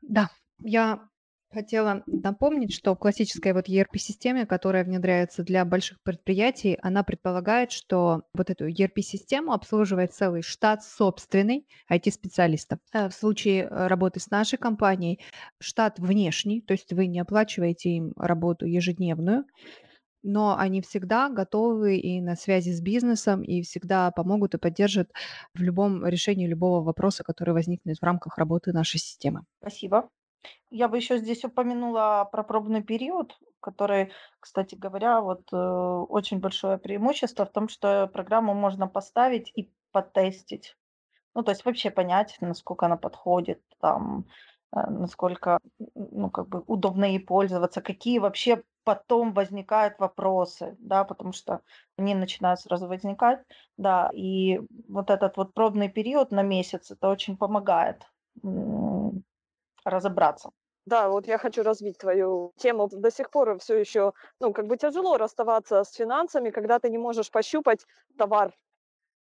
Да, я хотела напомнить, что классическая вот ERP-система, которая внедряется для больших предприятий, она предполагает, что вот эту ERP-систему обслуживает целый штат собственный IT-специалистов. Э, в случае э, работы с нашей компанией штат внешний, то есть вы не оплачиваете им работу ежедневную, но они всегда готовы и на связи с бизнесом, и всегда помогут и поддержат в любом решении любого вопроса, который возникнет в рамках работы нашей системы. Спасибо. Я бы еще здесь упомянула про пробный период, который, кстати говоря, вот э, очень большое преимущество в том, что программу можно поставить и потестить. Ну, то есть вообще понять, насколько она подходит, там, э, насколько, ну, как бы удобно ей пользоваться, какие вообще потом возникают вопросы, да, потому что они начинают сразу возникать, да, и вот этот вот пробный период на месяц, это очень помогает разобраться. Да, вот я хочу развить твою тему. До сих пор все еще, ну, как бы тяжело расставаться с финансами, когда ты не можешь пощупать товар.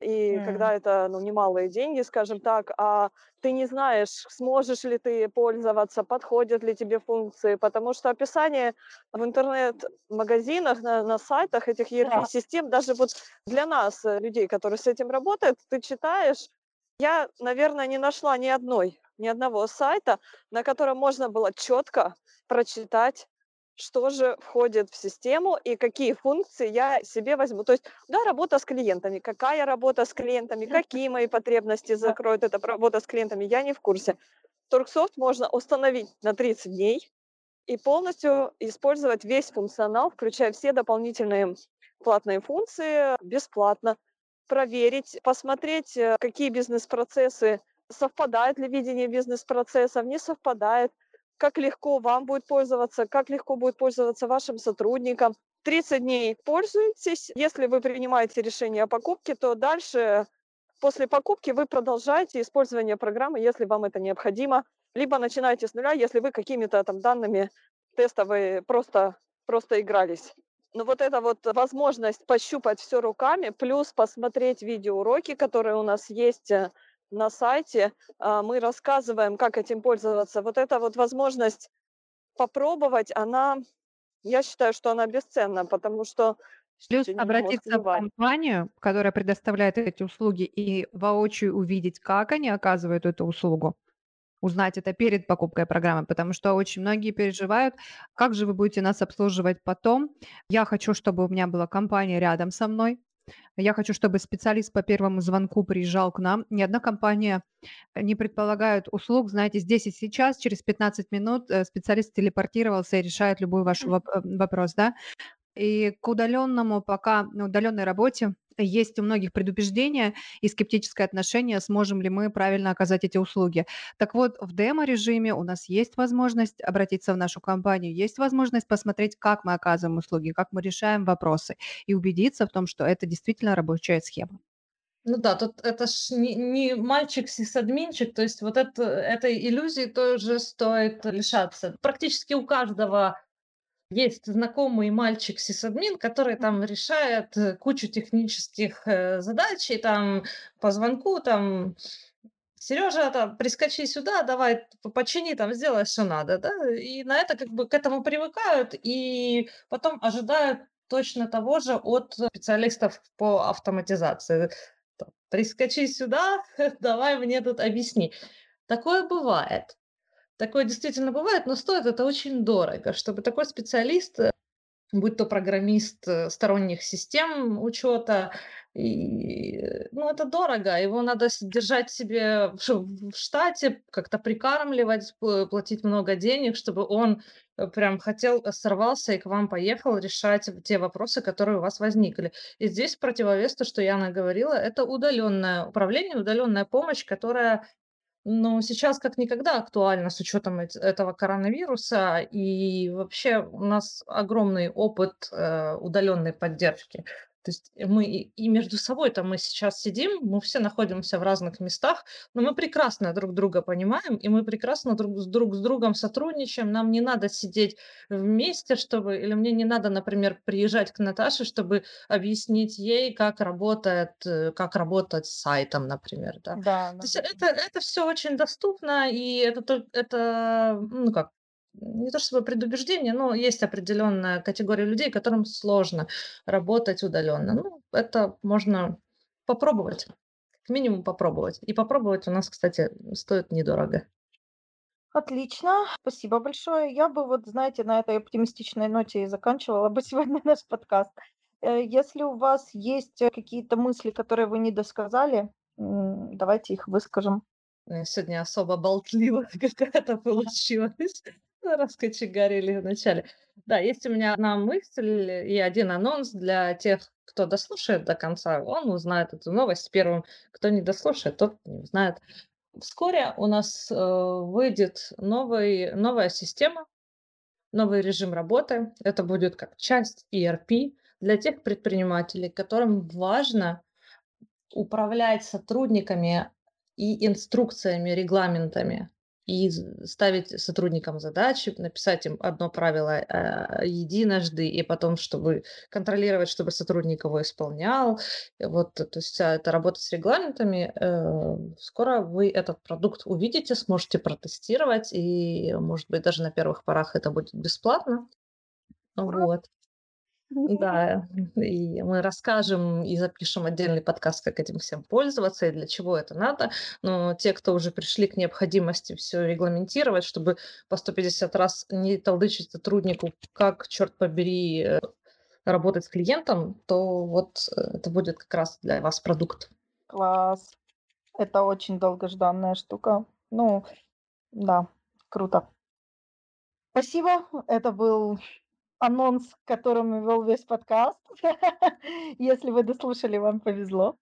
И mm. когда это, ну, немалые деньги, скажем так, а ты не знаешь, сможешь ли ты пользоваться, подходят ли тебе функции, потому что описание в интернет-магазинах, на, на сайтах этих ERP-систем, даже вот для нас, э, людей, которые с этим работают, ты читаешь, я, наверное, не нашла ни одной ни одного сайта, на котором можно было четко прочитать, что же входит в систему и какие функции я себе возьму. То есть, да, работа с клиентами. Какая работа с клиентами, какие мои потребности закроет эта работа с клиентами, я не в курсе. Торксофт можно установить на 30 дней и полностью использовать весь функционал, включая все дополнительные платные функции, бесплатно. Проверить, посмотреть, э, какие бизнес-процессы совпадает ли видение бизнес-процессов, не совпадает, как легко вам будет пользоваться, как легко будет пользоваться вашим сотрудникам. 30 дней пользуетесь. Если вы принимаете решение о покупке, то дальше после покупки вы продолжаете использование программы, если вам это необходимо, либо начинаете с нуля, если вы какими-то там данными тестовые просто, просто игрались. Но вот эта вот возможность пощупать все руками, плюс посмотреть видеоуроки, которые у нас есть э, на сайте а, мы рассказываем, как этим пользоваться. Вот эта вот возможность попробовать, она, я считаю, что она бесценна, потому что Плюс обратиться в компанию, которая предоставляет эти услуги, и воочию увидеть, как они оказывают эту услугу. Узнать это перед покупкой программы, потому что очень многие переживают, как же вы будете нас обслуживать потом. Я хочу, чтобы у меня была компания рядом со мной. Я хочу, чтобы специалист по первому звонку приезжал к нам. Ни одна компания не предполагает услуг, знаете, здесь и сейчас, через 15 минут э, специалист телепортировался и решает любой ваш воп- э, вопрос, да. И к удаленному пока, на удаленной работе есть у многих предубеждения и скептическое отношение, сможем ли мы правильно оказать эти услуги. Так вот, в демо-режиме у нас есть возможность обратиться в нашу компанию, есть возможность посмотреть, как мы оказываем услуги, как мы решаем вопросы и убедиться в том, что это действительно рабочая схема. Ну да, тут это ж не, не мальчик сисадминчик, то есть вот это, этой иллюзии тоже стоит лишаться. Практически у каждого есть знакомый мальчик сисадмин, который там решает э, кучу технических э, задач, и там по звонку там Сережа, там, прискочи сюда, давай почини, там, сделай, что надо, да, и на это как бы к этому привыкают, и потом ожидают точно того же от специалистов по автоматизации. Прискочи сюда, давай мне тут объясни. Такое бывает. Такое действительно бывает, но стоит это очень дорого, чтобы такой специалист, э, будь то программист э, сторонних систем учета, и, э, ну, это дорого, его надо держать себе в штате, как-то прикармливать, платить много денег, чтобы он прям хотел, сорвался и к вам поехал решать те вопросы, которые у вас возникли. И здесь противовес то, что Яна говорила, это удаленное управление, удаленная помощь, которая ну, сейчас как никогда актуально с учетом эт- этого коронавируса. И вообще у нас огромный опыт э, удаленной поддержки. То есть мы и и между собой-то мы сейчас сидим, мы все находимся в разных местах, но мы прекрасно друг друга понимаем, и мы прекрасно друг с, друг с другом сотрудничаем. Нам не надо сидеть вместе, чтобы... Или мне не надо, например, приезжать к Наташе, чтобы объяснить ей, как работает, э, как работать с сайтом, например, да. Да, То есть это, это все очень доступно, и это, это, ну как, не то чтобы предубеждение, но есть определенная категория людей, которым сложно работать удаленно. Ну, это можно попробовать, как минимум попробовать. И попробовать у нас, кстати, стоит недорого. Отлично, спасибо большое. Я бы вот, знаете, на этой оптимистичной ноте и заканчивала бы сегодня наш подкаст. Э, Если у вас есть э, какие-то мысли, которые вы не досказали, давайте их выскажем. Сегодня особо болтливо какая-то получилась. Раскочегарили вначале. Да, есть у меня одна мысль и один анонс для тех, кто дослушает до конца. Он узнает эту новость первым. Кто не дослушает, тот не узнает. Вскоре у нас э, выйдет новый, новая система, новый режим работы. Это будет как часть ERP для тех предпринимателей, которым важно управлять сотрудниками и инструкциями, регламентами, и ставить сотрудникам задачи, написать им одно правило э, единожды, и потом, чтобы контролировать, чтобы сотрудник его исполнял. Вот, то есть вся эта работа с регламентами, э, скоро вы этот продукт увидите, сможете протестировать, и, может быть, даже на первых порах это будет бесплатно. Вот. Да, и мы расскажем и запишем отдельный подкаст, как этим всем пользоваться и для чего это надо. Но те, кто уже пришли к необходимости все регламентировать, чтобы по 150 раз не толдычить сотруднику, как, черт побери, э, работать с клиентом, то вот э, это будет как раз для вас продукт. Класс. Это очень долгожданная штука. Ну, да, круто. Спасибо. Это был анонс, которым вел весь подкаст. Если вы дослушали, вам повезло.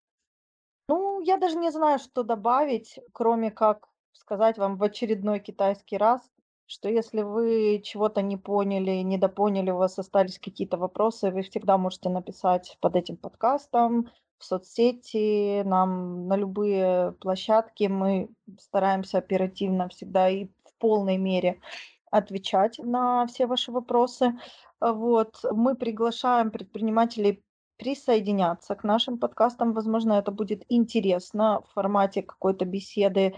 Ну, я даже не знаю, что добавить, кроме как сказать вам в очередной китайский раз, что если вы чего-то не поняли, недопоняли, у вас остались какие-то вопросы, вы всегда можете написать под этим подкастом в соцсети, нам на любые площадки. Мы стараемся оперативно всегда и в полной мере отвечать на все ваши вопросы. Вот. Мы приглашаем предпринимателей присоединяться к нашим подкастам. Возможно, это будет интересно в формате какой-то беседы,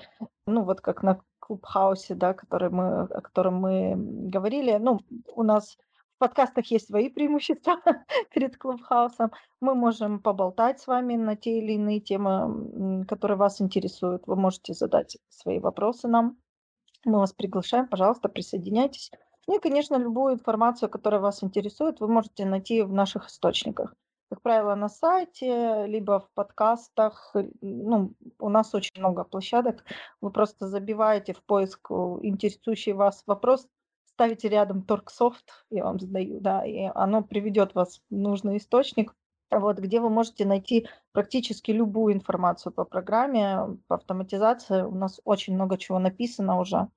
ну вот как на Клубхаусе, да, который мы, о котором мы говорили. Ну, у нас в подкастах есть свои преимущества перед Клубхаусом. Мы можем поболтать с вами на те или иные темы, которые вас интересуют. Вы можете задать свои вопросы нам. Мы вас приглашаем, пожалуйста, присоединяйтесь. Ну и, конечно, любую информацию, которая вас интересует, вы можете найти в наших источниках. Как правило, на сайте, либо в подкастах. Ну, у нас очень много площадок. Вы просто забиваете в поиск интересующий вас вопрос, ставите рядом торксофт, я вам задаю, да, и оно приведет вас в нужный источник, вот, где вы можете найти практически любую информацию по программе, по автоматизации. У нас очень много чего написано уже.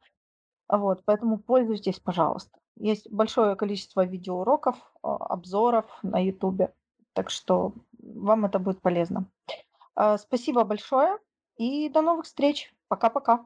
Вот, поэтому пользуйтесь, пожалуйста. Есть большое количество видеоуроков, а, обзоров на YouTube, так что вам это будет полезно. А, спасибо большое и до новых встреч. Пока-пока.